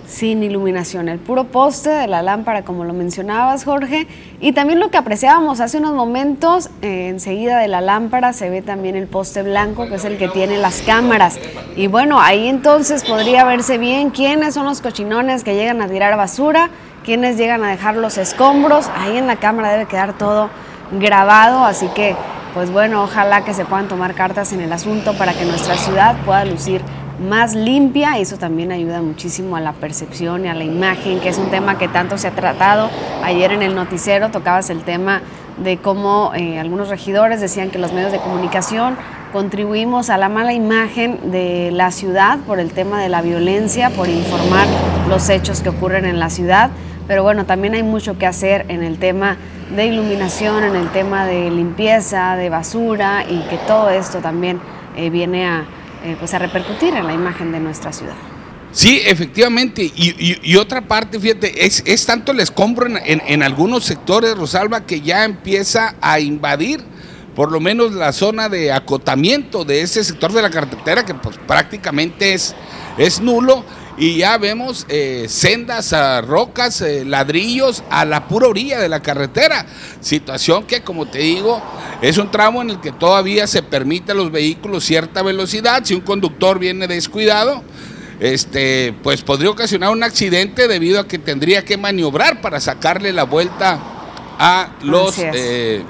sin iluminación, el puro poste de la lámpara, como lo mencionabas, Jorge, y también lo que apreciábamos hace unos momentos, eh, enseguida de la lámpara se ve también el poste blanco, que es el que tiene las cámaras. Y bueno, ahí entonces podría verse bien quiénes son los cochinones que llegan a tirar basura, quiénes llegan a dejar los escombros, ahí en la cámara debe quedar todo grabado, así que pues bueno, ojalá que se puedan tomar cartas en el asunto para que nuestra ciudad pueda lucir más limpia eso también ayuda muchísimo a la percepción y a la imagen, que es un tema que tanto se ha tratado. Ayer en el noticiero tocabas el tema de cómo eh, algunos regidores decían que los medios de comunicación contribuimos a la mala imagen de la ciudad por el tema de la violencia, por informar los hechos que ocurren en la ciudad, pero bueno, también hay mucho que hacer en el tema de iluminación, en el tema de limpieza, de basura y que todo esto también eh, viene a eh, pues a repercutir en la imagen de nuestra ciudad. Sí, efectivamente. Y, otra parte, fíjate, es, es tanto el escombro en, en, algunos sectores, Rosalba, que ya empieza a invadir por lo menos la zona de acotamiento de ese sector de la carretera, que pues prácticamente es, es nulo y ya vemos eh, sendas, a rocas, eh, ladrillos a la pura orilla de la carretera. Situación que, como te digo, es un tramo en el que todavía se permite a los vehículos cierta velocidad. Si un conductor viene descuidado, este, pues podría ocasionar un accidente debido a que tendría que maniobrar para sacarle la vuelta a los, eh,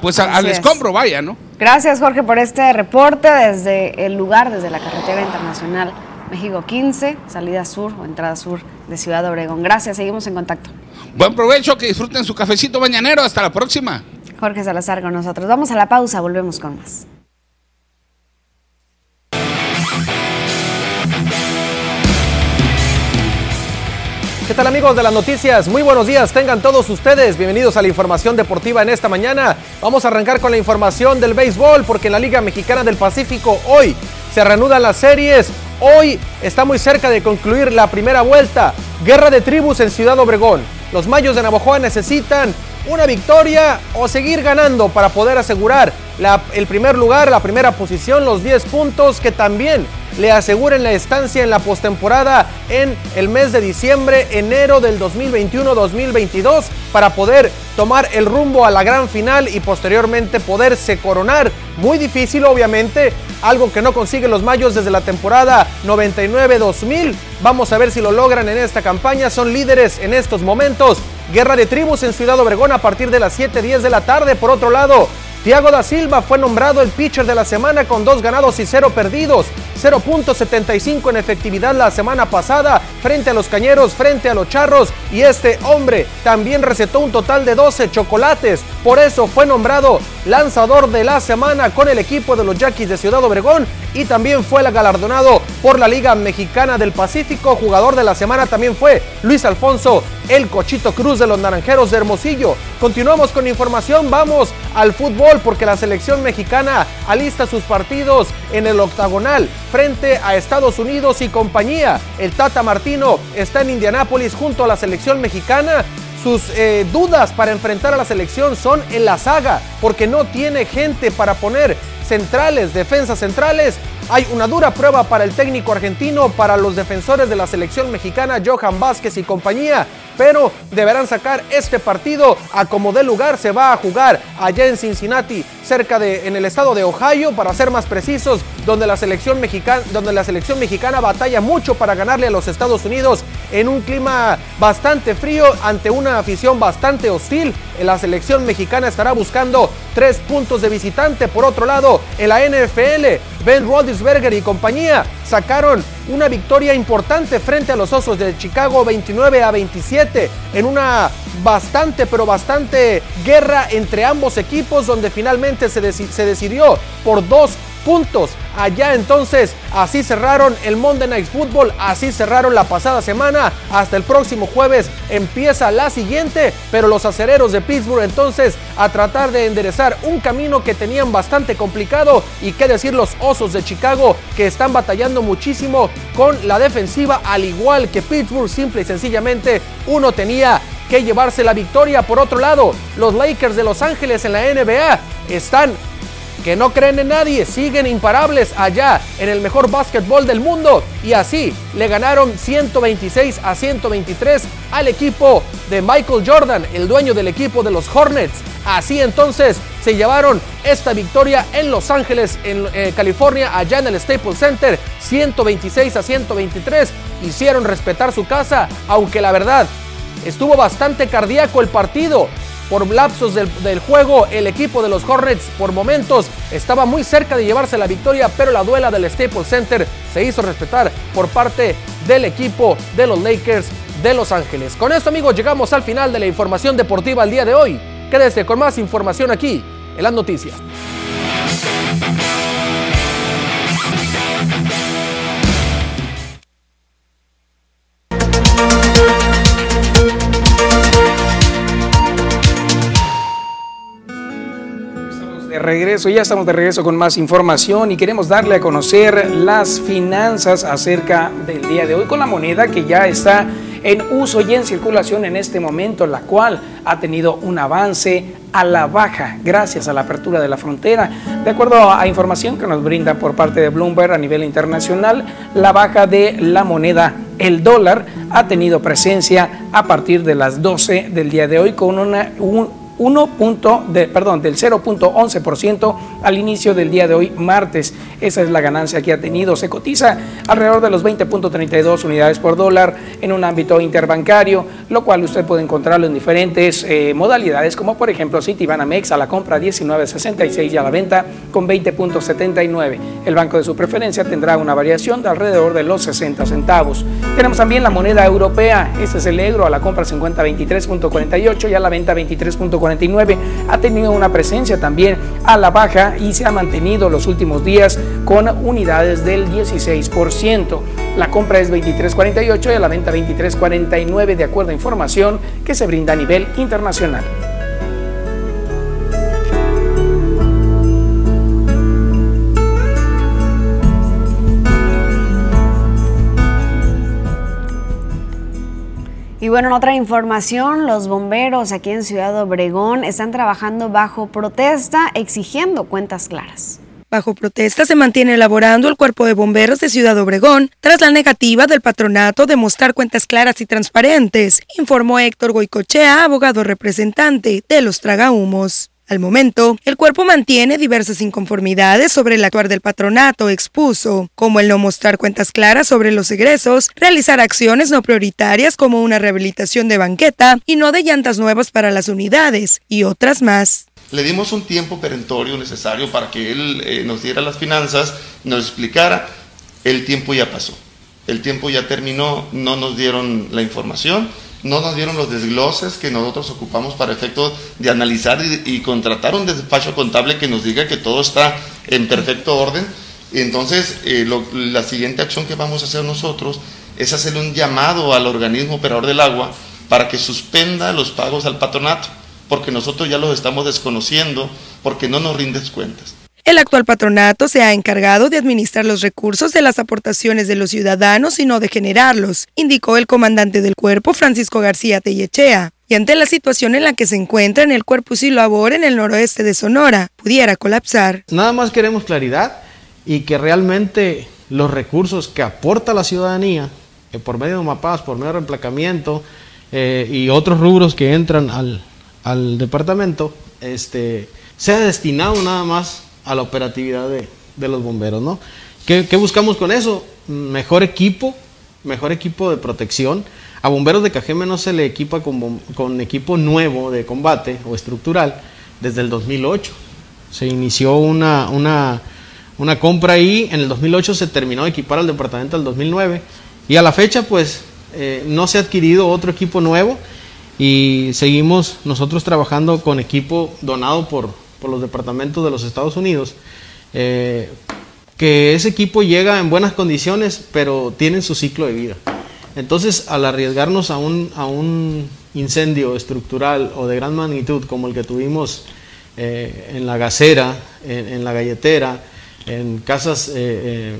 pues al escombro, vaya, ¿no? Gracias Jorge por este reporte desde el lugar, desde la carretera internacional México 15, salida sur o entrada sur de Ciudad Obregón. Gracias, seguimos en contacto. Buen provecho, que disfruten su cafecito mañanero. Hasta la próxima. Jorge Salazar con nosotros. Vamos a la pausa, volvemos con más. ¿Qué tal amigos de las noticias? Muy buenos días, tengan todos ustedes. Bienvenidos a la información deportiva en esta mañana. Vamos a arrancar con la información del béisbol porque en la Liga Mexicana del Pacífico hoy se reanudan las series. Hoy está muy cerca de concluir la primera vuelta. Guerra de tribus en Ciudad Obregón. Los Mayos de Navojoa necesitan una victoria o seguir ganando para poder asegurar el primer lugar, la primera posición, los 10 puntos que también le aseguren la estancia en la postemporada en el mes de diciembre, enero del 2021-2022 para poder tomar el rumbo a la gran final y posteriormente poderse coronar. Muy difícil, obviamente, algo que no consiguen los mayos desde la temporada 99-2000. Vamos a ver si lo logran en esta campaña. Son líderes en estos momentos. Guerra de tribus en Ciudad Obregón a partir de las 7:10 de la tarde. Por otro lado, Thiago da Silva fue nombrado el pitcher de la semana con dos ganados y cero perdidos. 0.75 en efectividad la semana pasada frente a los cañeros, frente a los charros. Y este hombre también recetó un total de 12 chocolates. Por eso fue nombrado lanzador de la semana con el equipo de los Yaquis de Ciudad Obregón. Y también fue galardonado por la Liga Mexicana del Pacífico. Jugador de la semana también fue Luis Alfonso, el Cochito Cruz de los Naranjeros de Hermosillo. Continuamos con información. Vamos al fútbol porque la selección mexicana alista sus partidos en el octagonal frente a Estados Unidos y compañía. El Tata Martino está en Indianápolis junto a la selección mexicana. Sus eh, dudas para enfrentar a la selección son en la saga, porque no tiene gente para poner centrales, defensas centrales. Hay una dura prueba para el técnico argentino, para los defensores de la selección mexicana, Johan Vázquez y compañía pero deberán sacar este partido a como de lugar. Se va a jugar allá en Cincinnati, cerca de, en el estado de Ohio, para ser más precisos, donde la selección mexicana, donde la selección mexicana batalla mucho para ganarle a los Estados Unidos en un clima bastante frío ante una afición bastante hostil. La selección mexicana estará buscando tres puntos de visitante. Por otro lado, en la NFL, Ben Roethlisberger y compañía sacaron una victoria importante frente a los Osos de Chicago 29 a 27 en una bastante pero bastante guerra entre ambos equipos donde finalmente se, se decidió por dos puntos. Allá entonces, así cerraron el Monday Night Football, así cerraron la pasada semana. Hasta el próximo jueves empieza la siguiente, pero los acereros de Pittsburgh entonces a tratar de enderezar un camino que tenían bastante complicado y qué decir los Osos de Chicago que están batallando muchísimo con la defensiva al igual que Pittsburgh, simple y sencillamente uno tenía que llevarse la victoria. Por otro lado, los Lakers de Los Ángeles en la NBA están que no creen en nadie, siguen imparables allá en el mejor básquetbol del mundo y así le ganaron 126 a 123 al equipo de Michael Jordan, el dueño del equipo de los Hornets. Así entonces se llevaron esta victoria en Los Ángeles, en eh, California, allá en el Staples Center, 126 a 123. Hicieron respetar su casa, aunque la verdad estuvo bastante cardíaco el partido por lapsos del, juego. El equipo de los Hornets por momentos estaba muy cerca de llevarse la victoria, pero la duela del Staples Center se hizo respetar por parte del equipo de los Lakers de Los Ángeles. Con esto amigos llegamos al final de la información deportiva el día de hoy. Quédese con más información aquí en las noticias. Regreso, ya estamos de regreso con más información y queremos darle a conocer las finanzas acerca del día de hoy con la moneda que ya está en uso y en circulación en este momento, la cual ha tenido un avance a la baja gracias a la apertura de la frontera. De acuerdo a información que nos brinda por parte de Bloomberg a nivel internacional, la baja de la moneda, el dólar, ha tenido presencia a partir de las 12 del día de hoy con una, un 1 punto de, perdón, del 0.11% al inicio del día de hoy, martes. Esa es la ganancia que ha tenido. Se cotiza alrededor de los 20.32 unidades por dólar en un ámbito interbancario, lo cual usted puede encontrarlo en diferentes eh, modalidades, como por ejemplo Citibanamex a la compra 19.66 y a la venta con 20.79. El banco de su preferencia tendrá una variación de alrededor de los 60 centavos. Tenemos también la moneda europea. Este es el euro a la compra 50.23.48 y a la venta 23.48 ha tenido una presencia también a la baja y se ha mantenido los últimos días con unidades del 16%. La compra es 23.48 y a la venta 23.49 de acuerdo a información que se brinda a nivel internacional. Y bueno, en otra información, los bomberos aquí en Ciudad Obregón están trabajando bajo protesta exigiendo cuentas claras. Bajo protesta se mantiene elaborando el cuerpo de bomberos de Ciudad Obregón tras la negativa del patronato de mostrar cuentas claras y transparentes, informó Héctor Goicochea, abogado representante de los tragahumos. Al momento, el cuerpo mantiene diversas inconformidades sobre el actuar del patronato, expuso, como el no mostrar cuentas claras sobre los egresos, realizar acciones no prioritarias como una rehabilitación de banqueta y no de llantas nuevas para las unidades, y otras más. Le dimos un tiempo perentorio necesario para que él eh, nos diera las finanzas, nos explicara. El tiempo ya pasó. El tiempo ya terminó, no nos dieron la información no nos dieron los desgloses que nosotros ocupamos para efecto de analizar y, contratar un despacho contable que nos diga que todo está en perfecto orden. Entonces, eh, la siguiente acción que vamos a hacer nosotros es hacer un llamado al organismo operador del agua para que suspenda los pagos al patronato, porque nosotros ya los estamos desconociendo, porque no nos rindes cuentas. El actual patronato se ha encargado de administrar los recursos de las aportaciones de los ciudadanos y no de generarlos, indicó el comandante del cuerpo Francisco García Tellechea. Y ante la situación en la que se encuentra en el cuerpo y labor en el noroeste de Sonora, pudiera colapsar. Nada más queremos claridad y que realmente los recursos que aporta la ciudadanía, eh, por medio de mapas, por medio de reemplacamiento eh, y otros rubros que entran al, al departamento, este, sea destinado nada más a la operatividad de, los bomberos, ¿no? ¿Qué, buscamos con eso? Mejor equipo mejor equipo de protección. A Bomberos de Cajeme no se le equipa con, con equipo nuevo de combate o estructural desde el 2008. Se inició una, una, una compra ahí, en el 2008 se terminó de equipar al departamento del 2009 y a la fecha pues eh, no se ha adquirido otro equipo nuevo y seguimos nosotros trabajando con equipo donado por, por los departamentos de los Estados Unidos. Eh, que ese equipo llega en buenas condiciones, pero tiene su ciclo de vida. Entonces, al arriesgarnos a un, a un incendio estructural o de gran magnitud como el que tuvimos eh, en la gasera, en, la galletera, en casas eh,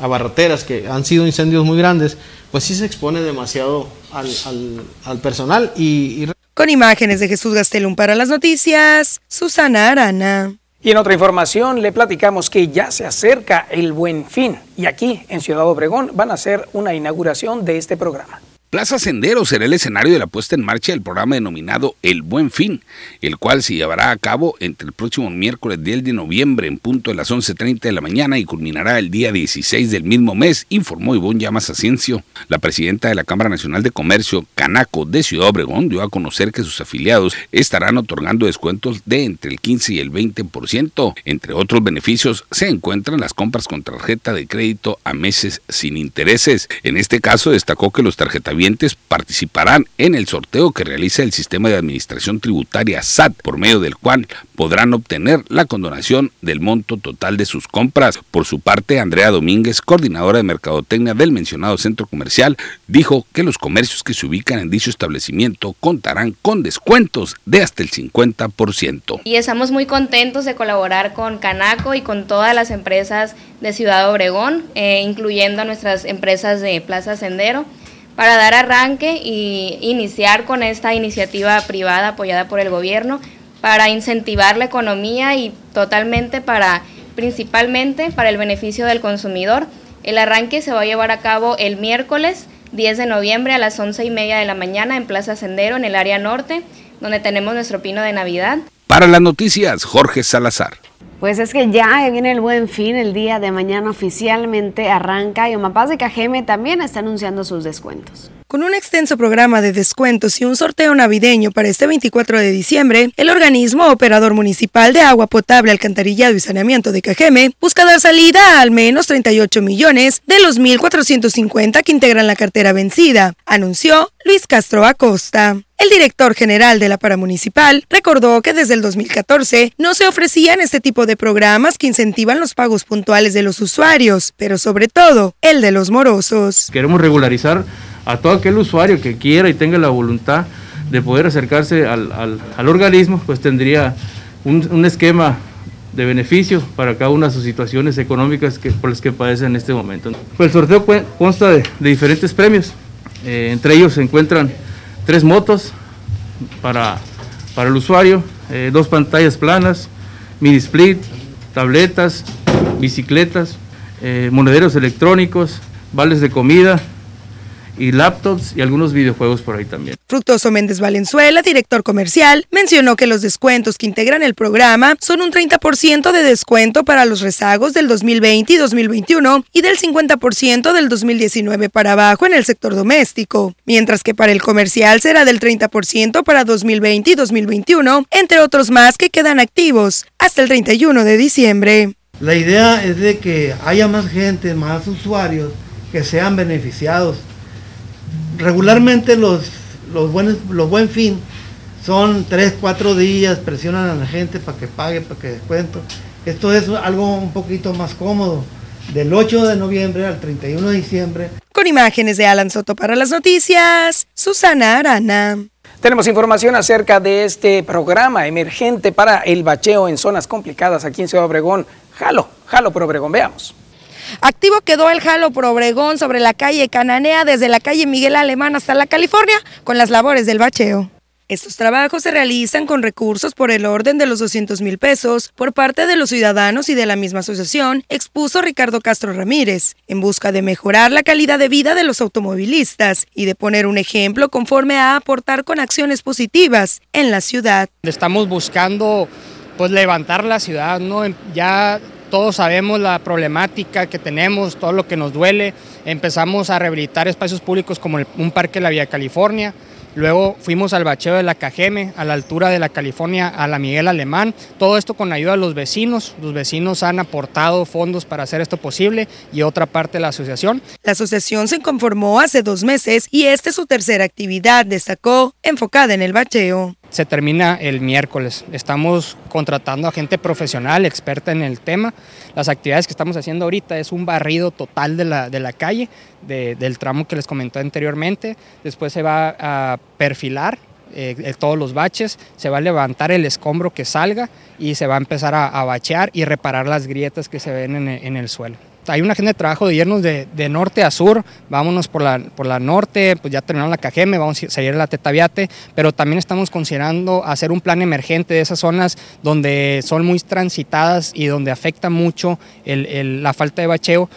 abarroteras que han sido incendios muy grandes, pues sí se expone demasiado al, al, personal. Y, Con imágenes de Jesús Gastelum para las noticias, Susana Arana. Y en otra información le platicamos que ya se acerca el buen fin y aquí en Ciudad Obregón van a hacer una inauguración de este programa. Plaza Sendero será el escenario de la puesta en marcha del programa denominado El Buen Fin, el cual se llevará a cabo entre el próximo miércoles 10 de noviembre en punto de las 11.30 de la mañana y culminará el día 16 del mismo mes, informó Ivonne Llamas Asensio. La presidenta de la Cámara Nacional de Comercio, Canaco, de Ciudad Obregón, dio a conocer que sus afiliados estarán otorgando descuentos de entre el 15 y el 20%. Entre otros beneficios se encuentran las compras con tarjeta de crédito a meses sin intereses. En este caso destacó que los tarjetas participarán en el sorteo que realiza el Sistema de Administración Tributaria SAT, por medio del cual podrán obtener la condonación del monto total de sus compras. Por su parte, Andrea Domínguez, coordinadora de Mercadotecnia del mencionado centro comercial, dijo que los comercios que se ubican en dicho establecimiento contarán con descuentos de hasta el 50%. Y estamos muy contentos de colaborar con Canaco y con todas las empresas de Ciudad Obregón, eh, incluyendo a nuestras empresas de Plaza Sendero para dar arranque y iniciar con esta iniciativa privada apoyada por el gobierno para incentivar la economía y totalmente para, principalmente para el beneficio del consumidor. El arranque se va a llevar a cabo el miércoles 10 de noviembre a las 11 y media de la mañana en Plaza Sendero, en el área norte, donde tenemos nuestro pino de Navidad. Para las noticias, Jorge Salazar. Pues es que ya viene el buen fin, el día de mañana oficialmente arranca y Omapaz de Cajeme también está anunciando sus descuentos. Con un extenso programa de descuentos y un sorteo navideño para este 24 de diciembre, el organismo operador municipal de agua potable, alcantarillado y saneamiento de Cajeme busca dar salida a al menos 38 millones de los 1.450 que integran la cartera vencida, anunció Luis Castro Acosta. El director general de la Paramunicipal recordó que desde el 2014 no se ofrecían este tipo de programas que incentivan los pagos puntuales de los usuarios, pero sobre todo el de los morosos. Queremos regularizar a todo aquel usuario que quiera y tenga la voluntad de poder acercarse al, organismo, pues tendría un, esquema de beneficio para cada una de sus situaciones económicas que, por las que padecen en este momento. Pues el sorteo consta de, diferentes premios, eh, entre ellos se encuentran tres motos para, para el usuario, eh, dos pantallas planas, mini split, tabletas, bicicletas, eh, monederos electrónicos, vales de comida, y laptops y algunos videojuegos por ahí también. Fructoso Méndez Valenzuela, director comercial, mencionó que los descuentos que integran el programa son un 30% de descuento para los rezagos del 2020 y 2021 y del 50% del 2019 para abajo en el sector doméstico, mientras que para el comercial será del 30% para 2020 y 2021, entre otros más que quedan activos hasta el 31 de diciembre. La idea es de que haya más gente, más usuarios que sean beneficiados regularmente los, los, buenos, los buen fin son 3, 4 días, presionan a la gente para que pague, para que descuento. Esto es algo un poquito más cómodo. Del 8 de noviembre al 31 de diciembre. Con imágenes de Alan Soto para las noticias, Susana Arana. Tenemos información acerca de este programa emergente para el bacheo en zonas complicadas aquí en Ciudad Obregón. Jalo, jalo por Obregón, veamos. Activo quedó el Jalo por Obregón sobre la calle Cananea desde la calle Miguel Alemán hasta la California con las labores del bacheo. Estos trabajos se realizan con recursos por el orden de los 200 mil pesos por parte de los ciudadanos y de la misma asociación, expuso Ricardo Castro Ramírez, en busca de mejorar la calidad de vida de los automovilistas y de poner un ejemplo conforme a aportar con acciones positivas en la ciudad. Estamos buscando pues levantar la ciudad, ¿no? Ya todos sabemos la problemática que tenemos, todo lo que nos duele. Empezamos a rehabilitar espacios públicos como un parque de la Vía California, Luego fuimos al bacheo de la Cajeme, a la altura de la California, a la Miguel Alemán. Todo esto con ayuda de los vecinos. Los vecinos han aportado fondos para hacer esto posible y otra parte de la asociación. La asociación se conformó hace dos meses y esta es su tercera actividad, destacó, enfocada en el bacheo se termina el miércoles. Estamos contratando a gente profesional, experta en el tema. Las actividades que estamos haciendo ahorita es un barrido total de la, de la calle, del tramo que les comenté anteriormente. Después se va a perfilar eh, todos los baches, se va a levantar el escombro que salga y se va a empezar a, bachear y reparar las grietas que se ven en el suelo hay una agenda de trabajo de irnos de, norte a sur, vámonos por la, por la norte, pues ya terminamos la Cajeme, vamos a seguir a la Tetaviate, pero también estamos considerando hacer un plan emergente de esas zonas donde son muy transitadas y donde afecta mucho la falta de bacheo.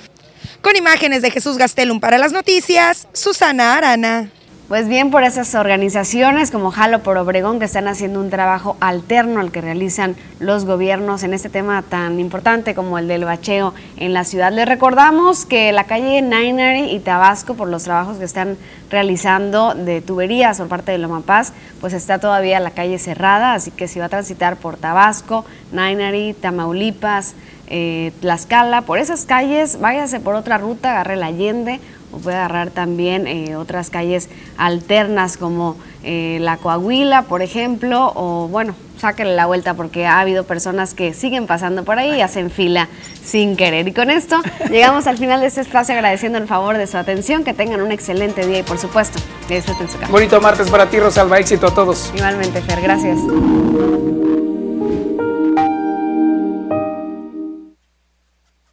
Con imágenes de Jesús Gastelum para las noticias, Susana Arana. Pues bien, por esas organizaciones como Jalo por Obregón que están haciendo un trabajo alterno al que realizan los gobiernos en este tema tan importante como el del bacheo en la ciudad. Les recordamos que la calle Nainari y Tabasco, por los trabajos que están realizando de tuberías por parte de Loma Paz, pues está todavía la calle cerrada, así que si va a transitar por Tabasco, Nainari, Tamaulipas, eh, Tlaxcala, por esas calles, váyase por otra ruta, agarre la Allende o puede agarrar también eh, otras calles alternas como eh, la Coahuila, por ejemplo, o bueno, sáquenle la vuelta porque ha habido personas que siguen pasando por ahí y hacen fila sin querer. Y con esto <laughs> llegamos al final de este espacio agradeciendo el favor de su atención, que tengan un excelente día y por supuesto, disfruten su casa. Bonito martes para ti, Rosalba, éxito a todos. Igualmente, Fer, gracias.